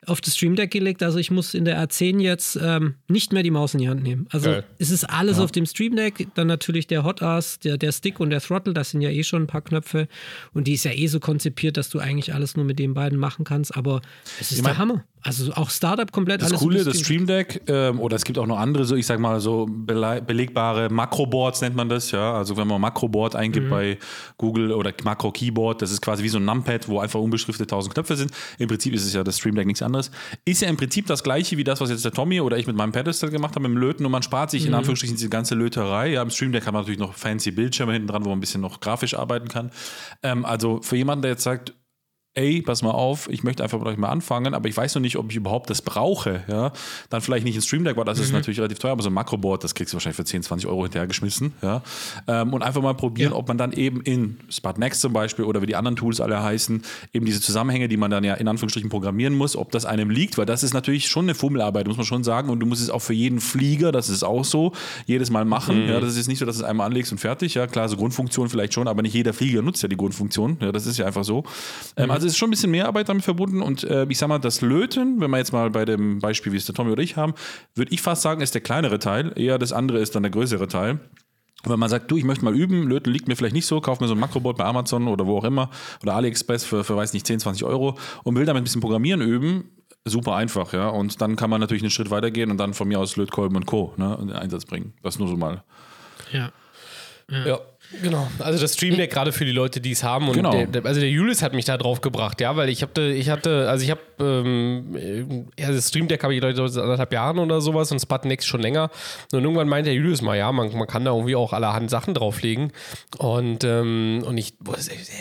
auf das Stream Deck gelegt. Also ich muss in der A10 jetzt ähm, nicht mehr die Maus in die Hand nehmen. Also Geil. es ist alles ja. auf dem Stream Deck. Dann natürlich der Hot Ass, der, der Stick und der Throttle. Das sind ja eh schon ein paar Knöpfe. Und die ist ja eh so konzipiert, dass du eigentlich alles nur mit den beiden machen kannst. Aber es ist ich mein, der Hammer. Also auch Startup komplett das alles. Coole, das Stream Deck, ähm, oder es gibt auch noch andere, so ich sag mal so belegbare Makroboards nennt man das, ja. Also wenn man Makroboard eingibt mhm. bei Google oder Makro Keyboard, das ist quasi wie so ein Numpad, wo einfach unbeschriftet tausend Knöpfe sind. Im Prinzip ist es ja das Stream Deck nichts anderes. Ist ja im Prinzip das gleiche wie das, was jetzt der Tommy oder ich mit meinem Pedestal gemacht habe, mit dem Löten und man spart sich mhm. in Anführungsstrichen diese ganze Löterei. Ja, im Stream Deck hat man natürlich noch fancy Bildschirme hinten dran, wo man ein bisschen noch grafisch arbeiten kann. Ähm, also für jemanden, der jetzt sagt, ey, pass mal auf, ich möchte einfach mit euch mal anfangen, aber ich weiß noch nicht, ob ich überhaupt das brauche, ja, dann vielleicht nicht ein Stream Deck, weil das mhm. ist natürlich relativ teuer, aber so ein Makroboard, das kriegst du wahrscheinlich für 10, 20 Euro hinterhergeschmissen, ja, ähm, und einfach mal probieren, ja. ob man dann eben in Spartnext zum Beispiel oder wie die anderen Tools alle heißen, eben diese Zusammenhänge, die man dann ja in Anführungsstrichen programmieren muss, ob das einem liegt, weil das ist natürlich schon eine Fummelarbeit, muss man schon sagen, und du musst es auch für jeden Flieger, das ist auch so, jedes Mal machen, mhm. ja, das ist nicht so, dass du es einmal anlegst und fertig, ja, klar, so Grundfunktion vielleicht schon, aber nicht jeder Flieger nutzt ja die Grundfunktion, ja, das ist ja einfach so, also Also es ist schon ein bisschen mehr Arbeit damit verbunden und äh, ich sag mal, das Löten, wenn wir jetzt mal bei dem Beispiel, wie es der Tommy oder ich haben, würde ich fast sagen, ist der kleinere Teil, eher das andere ist dann der größere Teil. Wenn man sagt, du, ich möchte mal üben, Löten liegt mir vielleicht nicht so, kauf mir so ein Makrobot bei Amazon oder wo auch immer oder AliExpress für, für weiß nicht, 10, 20 Euro und will damit ein bisschen Programmieren üben, super einfach, ja. Und dann kann man natürlich einen Schritt weitergehen und dann von mir aus Lötkolben und Co. Ne, in den Einsatz bringen. Das nur so mal. Ja. Ja. Genau, also das Stream Deck gerade für die Leute, die es haben. Und Genau. der, der, also der Julius hat mich da drauf gebracht, ja, weil ich hatte, ich hatte, also ich habe, ähm, ja, das Stream Deck habe ich Leute seit anderthalb Jahren oder sowas und Spartan Next schon länger. Und irgendwann meinte der Julius mal, ja, man, man kann da irgendwie auch allerhand Sachen drauflegen. Und, ähm, und ich,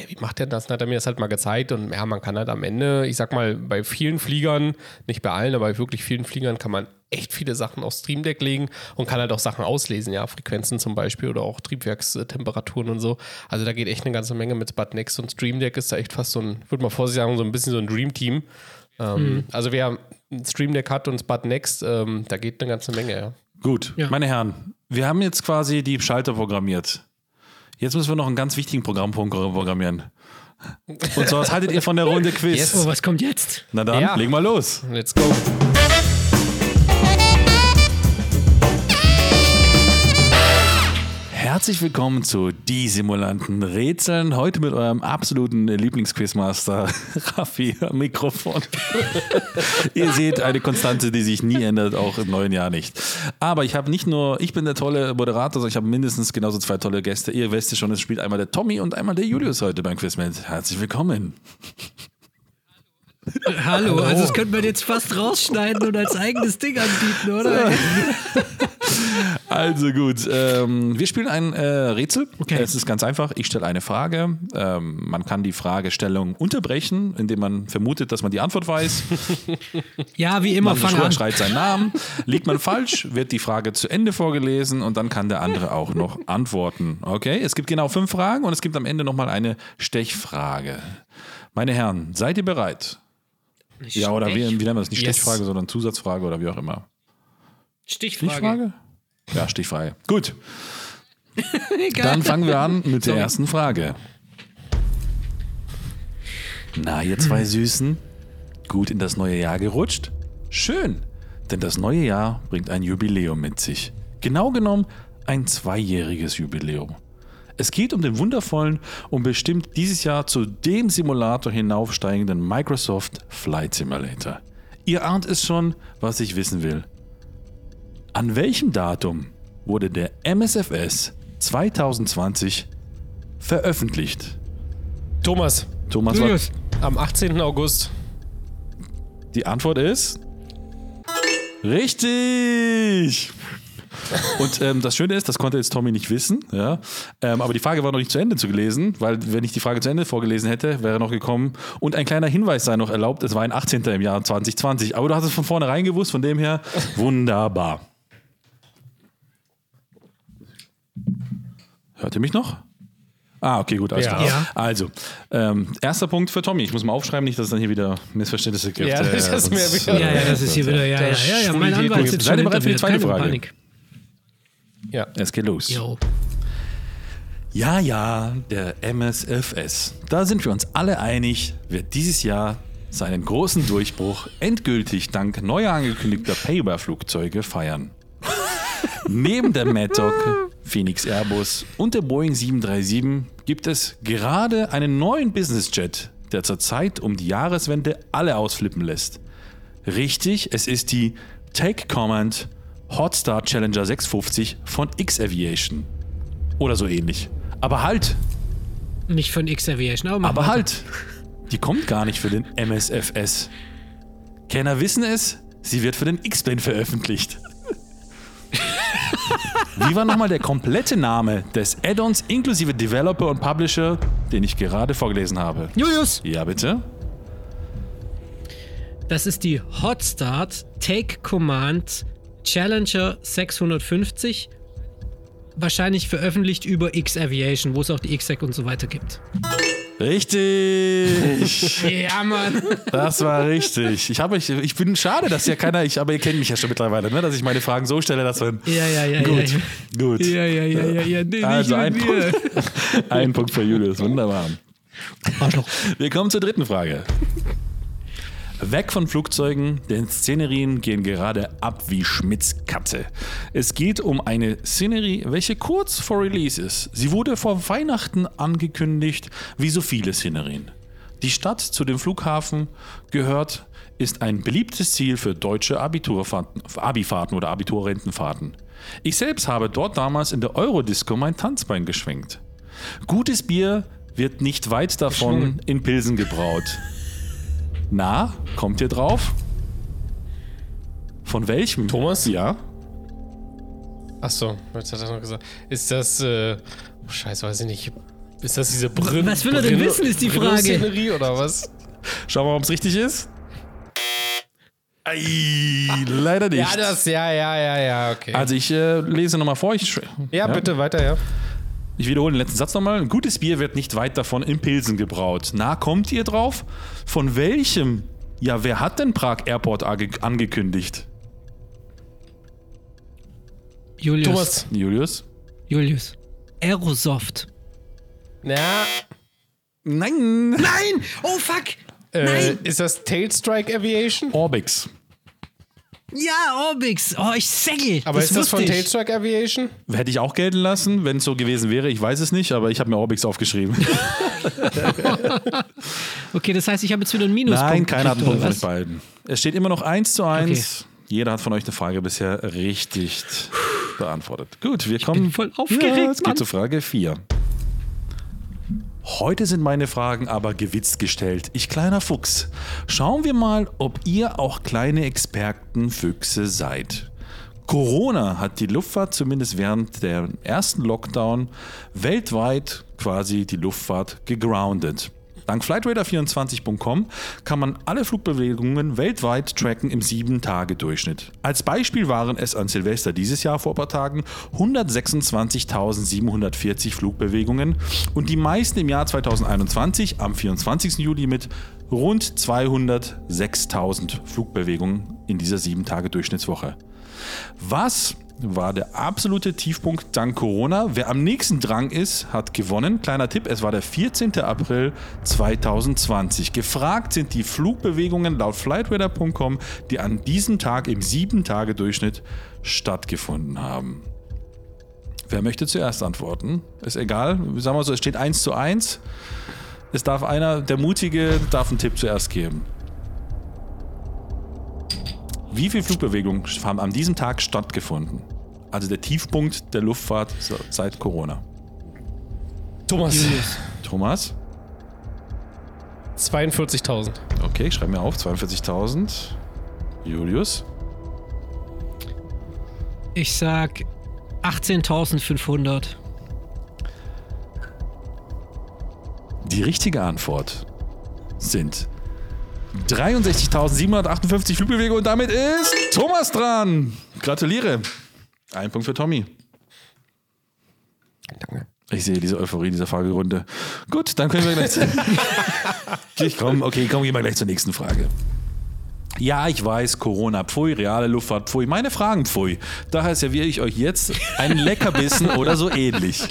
wie macht der das? Dann hat er mir das halt mal gezeigt. Und ja, man kann halt am Ende, ich sag mal, bei vielen Fliegern, nicht bei allen, aber bei wirklich vielen Fliegern kann man echt viele Sachen aufs Stream Deck legen und kann halt auch Sachen auslesen, ja, Frequenzen zum Beispiel oder auch Triebwerkstemperaturen und so. Also da geht echt eine ganze Menge mit Spot Next und Stream Deck ist da echt fast so ein, würde mal vorsichtig sagen, so ein bisschen so ein Dream Team. Ähm, Also wer ein Stream Deck hat und Spot Next, ähm, da geht eine ganze Menge, ja. Gut, Ja. meine Herren, wir haben jetzt quasi die Schalter programmiert. Jetzt müssen wir noch einen ganz wichtigen Programmpunkt programmieren. Und so, was haltet ihr von der Runde Quiz? Yes. Oh, was kommt jetzt? Na dann, Ja. legen wir los. Let's go. Herzlich willkommen zu Die Simulanten Rätseln. Heute mit eurem absoluten Lieblingsquizmaster Raffi am Mikrofon. Ihr seht eine Konstante, die sich nie ändert, auch im neuen Jahr nicht. Aber ich habe nicht nur, ich bin der tolle Moderator, sondern ich habe mindestens genauso zwei tolle Gäste. Ihr wisst ja schon, es spielt einmal der Tommy und einmal der Julius heute beim Quiz mit. Herzlich willkommen. Hallo, also das könnte man jetzt fast rausschneiden und als eigenes Ding anbieten, oder? Also gut, ähm, wir spielen ein äh, Rätsel. Okay. Es ist ganz einfach. Ich stelle eine Frage. Ähm, man kann die Fragestellung unterbrechen, indem man vermutet, dass man die Antwort weiß. Ja, wie immer, Man fang an. schreit seinen Namen. Liegt man falsch, wird die Frage zu Ende vorgelesen und dann kann der andere auch noch antworten. Okay, es gibt genau fünf Fragen und es gibt am Ende nochmal eine Stechfrage. Meine Herren, seid ihr bereit? Ja, oder wie, wie nennen wir das? Nicht Yes. Stechfrage, sondern Zusatzfrage oder wie auch immer. Stichfrage. Stichfrage? Ja, Stichfrage. Gut. Dann fangen wir an mit der Sorry. ersten Frage. Na, ihr zwei Süßen, gut in das neue Jahr gerutscht? Schön, denn das neue Jahr bringt ein Jubiläum mit sich. Genau genommen ein zweijähriges Jubiläum. Es geht um den wundervollen und bestimmt dieses Jahr zu dem Simulator hinaufsteigenden Microsoft Flight Simulator. Ihr ahnt es schon, was ich wissen will. An welchem Datum wurde der MSFS 2020 veröffentlicht? Thomas, Thomas, Julius. am 18. August. die Antwort ist richtig. Und ähm, das Schöne ist, das konnte jetzt Tommy nicht wissen, ja. Ähm, aber die Frage war noch nicht zu Ende zu gelesen, weil wenn ich die Frage zu Ende vorgelesen hätte, wäre noch gekommen. Und ein kleiner Hinweis sei noch erlaubt, es war ein 18. im Jahr 2020. Aber du hast es von vornherein gewusst, von dem her wunderbar. Hört ihr mich noch? Ah, okay, gut, alles Ja. klar. Ja. Also, ähm, erster Punkt für Tommy. Ich muss mal aufschreiben, nicht, dass es dann hier wieder Missverständnisse gibt. Ja, das ist sonst- wieder- Ja, ja, das ist hier wieder, ja, ja, ja, ja. Mein Anwalt sitzt Seid schon ihr bereit für die zweite Keine Frage? Panik. Ja. Es geht los. Jo. Ja, ja, der MSFS. Da sind wir uns alle einig, wird dieses Jahr seinen großen Durchbruch endgültig dank neuer angekündigter Payware-Flugzeuge feiern. Neben der Mad Dog, Phoenix Airbus und der Boeing 737 gibt es gerade einen neuen Businessjet, der zurzeit um die Jahreswende alle ausflippen lässt. Richtig, es ist die Take Command Hotstar Challenger 650 von X-Aviation. Oder so ähnlich. Aber halt, Nicht von X-Aviation, aber, aber weiter. halt. Die kommt gar nicht für den MSFS. Kenner wissen es, sie wird für den X-Plane veröffentlicht. Wie war nochmal der komplette Name des Add-ons inklusive Developer und Publisher, den ich gerade vorgelesen habe? Julius, Ja, bitte? das ist die Hotstart Take Command Challenger 650. Wahrscheinlich veröffentlicht über X-Aviation, wo es auch die XSEC und so weiter gibt. Richtig. Ja, Mann. Das war richtig. Ich, habe, ich, ich bin schade, dass ja keiner, ich, aber ihr kennt mich ja schon mittlerweile, ne, dass ich meine Fragen so stelle, dass man. Ja, ja, ja. Gut, Ja, gut. ja, ja, ja, ja, ja. Nee, Also ein mir. Punkt, ein Punkt für Julius, wunderbar. Arschloch. Wir kommen zur dritten Frage. Weg von Flugzeugen, denn Szenerien gehen gerade ab wie Schmitz Katze. Es geht um eine Szenerie, welche kurz vor Release ist. Sie wurde vor Weihnachten angekündigt, wie so viele Szenerien. Die Stadt zu dem Flughafen gehört, ist ein beliebtes Ziel für deutsche Abiturfahrten, Abifahrten oder Abiturrentenfahrten. Ich selbst habe dort damals in der Eurodisco mein Tanzbein geschwenkt. Gutes Bier wird nicht weit davon in Pilsen gebraut. Na, kommt ihr drauf? Von welchem? Thomas? Ja. Achso, jetzt hat er noch gesagt. Ist das, äh, oh Scheiße, weiß ich nicht. Ist das diese Brillen? Was will er denn wissen, ist die Frage. Szenerie oder was? Schauen wir mal, ob es richtig ist. Ei, leider nicht. Ja, das, ja, ja, ja, ja, okay. also ich äh, lese nochmal vor. Ich, ja, bitte, weiter, ja. Ich wiederhole den letzten Satz nochmal. Ein gutes Bier wird nicht weit davon in Pilsen gebraut. Na, kommt ihr drauf? Von welchem? Ja, wer hat denn Prag Airport ange- angekündigt? Julius. Thomas. Julius? Julius. Aerosoft. Ja, Nein. Nein! Oh fuck! äh, Nein! ist das Tailstrike Aviation? Orbix. Ja, Orbix. Oh, ich säcke. Aber ist das von ich. Tailstrike Aviation? Hätte ich auch gelten lassen, wenn es so gewesen wäre. Ich weiß es nicht, aber ich habe mir Orbix aufgeschrieben. Okay, das heißt, ich habe jetzt wieder einen Minuspunkt. Nein, keiner hat einen Punkt von euch beiden. Es steht immer noch 1 zu 1. Jeder hat von euch eine Frage bisher richtig beantwortet. Gut, wir kommen. bin voll aufgeregt, Ja, es Mann. geht zu Frage 4. Heute sind meine Fragen aber gewitzt gestellt. Ich kleiner Fuchs. Schauen wir mal, ob ihr auch kleine Expertenfüchse seid. Corona hat die Luftfahrt zumindest während der ersten Lockdown weltweit quasi die Luftfahrt gegroundet. Dank Flightradar24.com kann man alle Flugbewegungen weltweit tracken im 7-Tage-Durchschnitt. Als Beispiel waren es an Silvester dieses Jahr vor ein paar Tagen 126.740 Flugbewegungen und die meisten im Jahr 2021 am 24. Juli mit rund 206.000 Flugbewegungen in dieser 7-Tage-Durchschnittswoche. Was war der absolute Tiefpunkt dank Corona? Wer am nächsten dran ist, hat gewonnen. Kleiner Tipp, es war der 14. April 2020. Gefragt sind die Flugbewegungen laut flightradar.com, die an diesem Tag im 7-Tage-Durchschnitt stattgefunden haben. Wer möchte zuerst antworten? Ist egal. Sagen wir so, es steht 1 zu 1. Es darf einer, der Mutige, darf einen Tipp zuerst geben. Wie viele Flugbewegungen haben an diesem Tag stattgefunden? Also der Tiefpunkt der Luftfahrt seit Corona. Thomas. Julius. Thomas? 42.000. Okay, ich schreibe mir auf. 42.000. Julius? Ich sag 18.500. Die richtige Antwort sind 63.758 Flugbewegungen und damit ist Thomas dran. Gratuliere. Ein Punkt für Tommy. Danke. Ich sehe diese Euphorie dieser Fragerunde. Gut, dann können wir gleich. ich komm, okay, komm, gehen wir gleich zur nächsten Frage. Ja, ich weiß, Corona, pfui, reale Luftfahrt, pfui. Meine Fragen, pfui. Daher serviere ich euch jetzt einen Leckerbissen oder so ähnlich.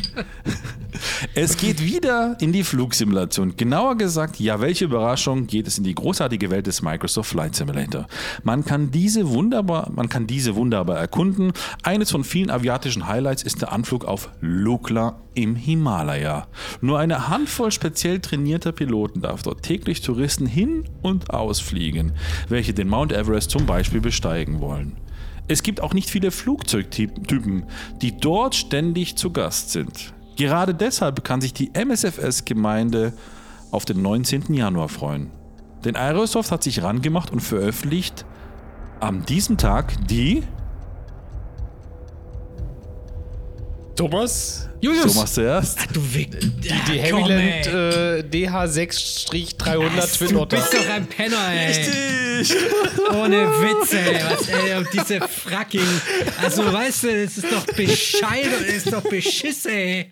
Es geht wieder in die Flugsimulation. Genauer gesagt, ja, welche Überraschung geht es in die großartige Welt des Microsoft Flight Simulator. Man kann diese wunderbar, man kann diese wunderbar erkunden. Eines von vielen aviatischen Highlights ist der Anflug auf Lukla im Himalaya. Nur eine Handvoll speziell trainierter Piloten darf dort täglich Touristen hin und ausfliegen, welche den Mount Everest zum Beispiel besteigen wollen. Es gibt auch nicht viele Flugzeugtypen, die dort ständig zu Gast sind. Gerade deshalb kann sich die MSFS-Gemeinde auf den 19. Januar freuen. Denn Aerosoft hat sich rangemacht und veröffentlicht an diesem Tag die Thomas? Julius! Thomas zuerst. Du Wick. Die Heavyland äh, DH6-300 Twin Du Otter. bist doch ein Penner, ey. Ohne Witze, ey. Was, ey. Und diese Fracking. Also, weißt du, es ist doch bescheid und es ist doch beschiss, ey.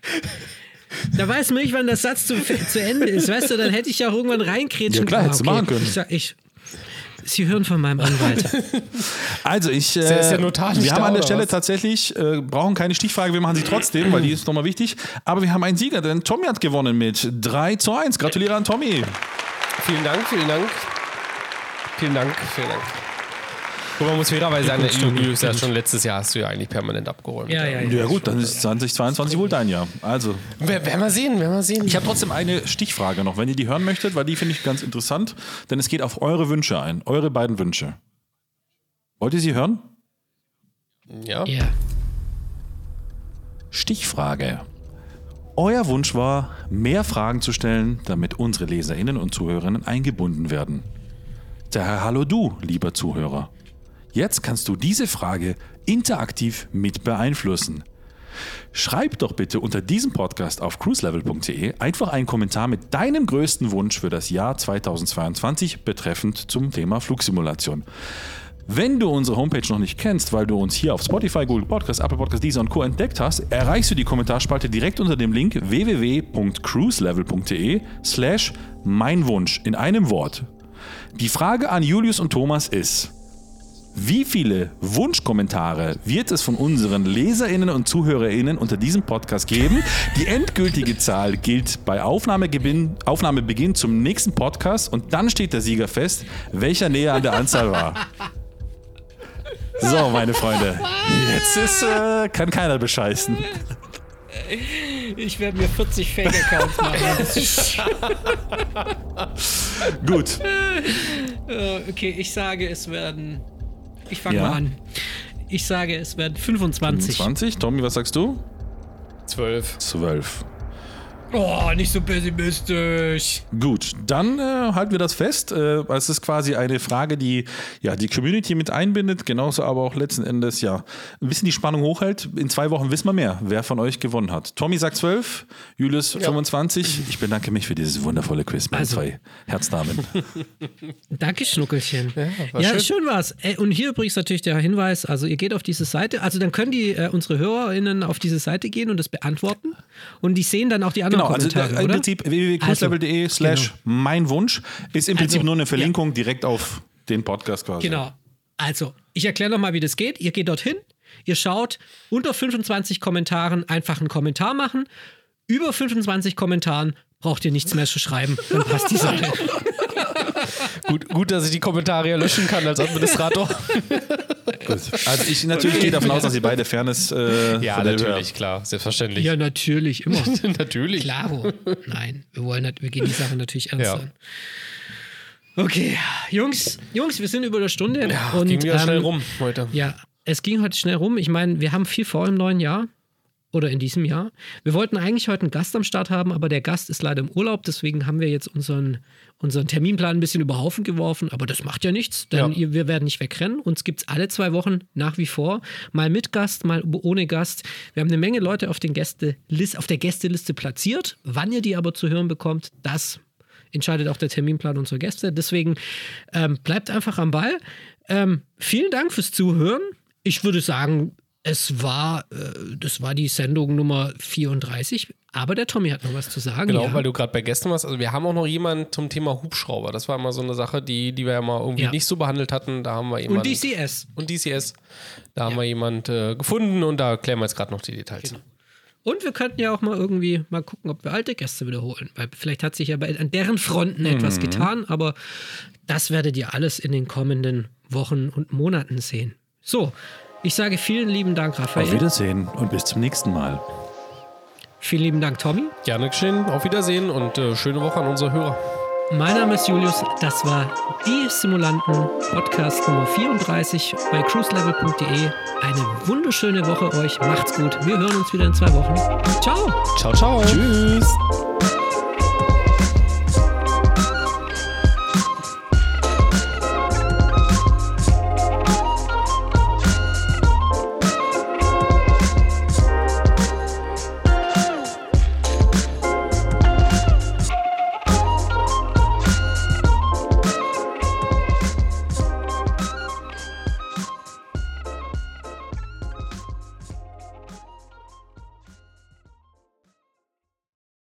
Da weiß man nicht, wann der Satz zu, zu Ende ist. Weißt du, dann hätte ich ja auch irgendwann reinkrätschen Ja, klar, hättest du machen können. Ich sag, ich. Sie hören von meinem Anwalt. Also ich, äh, nicht wir haben an der Stelle was? tatsächlich, äh, brauchen keine Stichfrage, wir machen sie trotzdem, weil die ist nochmal wichtig. Aber wir haben einen Sieger, denn Tommy hat gewonnen mit 3 zu 1. Gratuliere an Tommy. Vielen Dank, vielen Dank. Vielen Dank, vielen Dank. Und man muss fairerweise sagen, der Julius ist ja schon letztes Jahr hast du ja eigentlich permanent abgeräumt. Ja, ja, ja. Ja gut, dann ist 2022 wohl dein Jahr. Also, Wer- Werden wir sehen, werden wir sehen. ich habe trotzdem eine Stichfrage noch, wenn ihr die hören möchtet, weil die finde ich ganz interessant, denn es geht auf eure Wünsche ein, eure beiden Wünsche. Wollt ihr sie hören? ja. Ja. Stichfrage. Euer Wunsch war, mehr Fragen zu stellen, damit unsere Leserinnen und Zuhörerinnen eingebunden werden. Daher hallo du, lieber Zuhörer. Jetzt kannst du diese Frage interaktiv mit beeinflussen. Schreib doch bitte unter diesem Podcast auf cruiselevel.de einfach einen Kommentar mit deinem größten Wunsch für das Jahr 2022 betreffend zum Thema Flugsimulation. Wenn du unsere Homepage noch nicht kennst, weil du uns hier auf Spotify, Google Podcast, Apple Podcast, Deezer und Co. entdeckt hast, erreichst du die Kommentarspalte direkt unter dem Link www.cruiselevel.de slash mein Wunsch in einem Wort. Die Frage an Julius und Thomas ist, wie viele Wunschkommentare wird es von unseren LeserInnen und ZuhörerInnen unter diesem Podcast geben? Die endgültige Zahl gilt bei Aufnahmebeginn, Aufnahmebeginn zum nächsten Podcast und dann steht der Sieger fest, welcher näher an der Anzahl war. So, meine Freunde, jetzt ist, äh, kann keiner bescheißen. Ich werde mir 40 Fake-Accounts machen. Gut, Äh, okay, ich sage, es werden. Ich fange Ja. mal an. Ich sage, es werden 25. 20. Tommy, was sagst du? Zwölf. 12. Oh, nicht so pessimistisch. Gut, dann äh, halten wir das fest. Äh, es ist quasi eine Frage, die ja die Community mit einbindet, genauso aber auch letzten Endes ja ein bisschen die Spannung hochhält. In zwei Wochen wissen wir mehr, wer von euch gewonnen hat. Tommy sagt 12, Julius 25. Ich bedanke mich für dieses wundervolle Quiz, meine Also. zwei Herzdamen. Danke, Schnuckelchen. Ja, war schön. schön. war's. Äh, Und hier übrigens natürlich der Hinweis: also, ihr geht auf diese Seite, also dann können die äh, unsere HörerInnen auf diese Seite gehen und das beantworten. Und die sehen dann auch die anderen Genau, also Kommentare. äh, im? Prinzip www.cruiselevel.de slash mein Wunsch ist im Prinzip Also, nur eine ja. Verlinkung direkt auf den Podcast quasi. Genau. Also, ich erkläre nochmal, wie das geht. Ihr geht dorthin, ihr schaut unter 25 Kommentaren einfach einen Kommentar machen. Über 25 Kommentaren braucht ihr nichts mehr zu schreiben. Dann passt die Sache. Gut, gut, dass ich die Kommentare ja löschen kann als Administrator. Gut. Also ich natürlich gehe davon aus, dass ihr beide Fairness äh, ja, natürlich, klar. Selbstverständlich. Ja, natürlich, immer. natürlich. Klaro. Nein, wir wollen wir gehen die Sache natürlich ernst Ja. an. Okay, Jungs, Jungs, wir sind über der Stunde. Ja, und, ging wieder ähm, schnell rum heute. Ja, es ging heute schnell rum. Ich meine, wir haben viel vor im neuen Jahr oder in diesem Jahr. Wir wollten eigentlich heute einen Gast am Start haben, aber der Gast ist leider im Urlaub. Deswegen haben wir jetzt unseren, unseren Terminplan ein bisschen über Haufen geworfen. Aber das macht ja nichts, denn Ja. wir werden nicht wegrennen. Uns gibt es alle zwei Wochen nach wie vor. Mal mit Gast, mal ohne Gast. Wir haben eine Menge Leute auf, den Gästelist, auf der Gästeliste platziert. Wann ihr die aber zu hören bekommt, das entscheidet auch der Terminplan unserer Gäste. Deswegen ähm, bleibt einfach am Ball. Ähm, vielen Dank fürs Zuhören. Ich würde sagen, es war, äh, das war die Sendung Nummer 34, aber der Tommy hat noch was zu sagen. Genau, ja. weil du gerade bei Gästen warst. Also wir haben auch noch jemanden zum Thema Hubschrauber. Das war immer so eine Sache, die, die wir ja mal irgendwie Ja. nicht so behandelt hatten. Da haben wir jemanden. Und DCS. Und DCS. Da haben wir jemanden äh, gefunden und da klären wir jetzt gerade noch die Details. Genau. Und wir könnten ja auch mal irgendwie mal gucken, ob wir alte Gäste wiederholen. Weil vielleicht hat sich ja bei, an deren Fronten etwas getan, aber das werdet ihr alles in den kommenden Wochen und Monaten sehen. So, ich sage vielen lieben Dank, Auf Raphael. Wiedersehen und bis zum nächsten Mal. Vielen lieben Dank, Tommy. Gerne geschehen. Auf Wiedersehen und äh, schöne Woche an unsere Hörer. Mein Name ist Julius. Das war die Simulanten Podcast Nummer 34 bei cruiselevel.de. Eine wunderschöne Woche euch. Macht's gut. Wir hören uns wieder in zwei Wochen. Ciao. Ciao, ciao. Tschüss.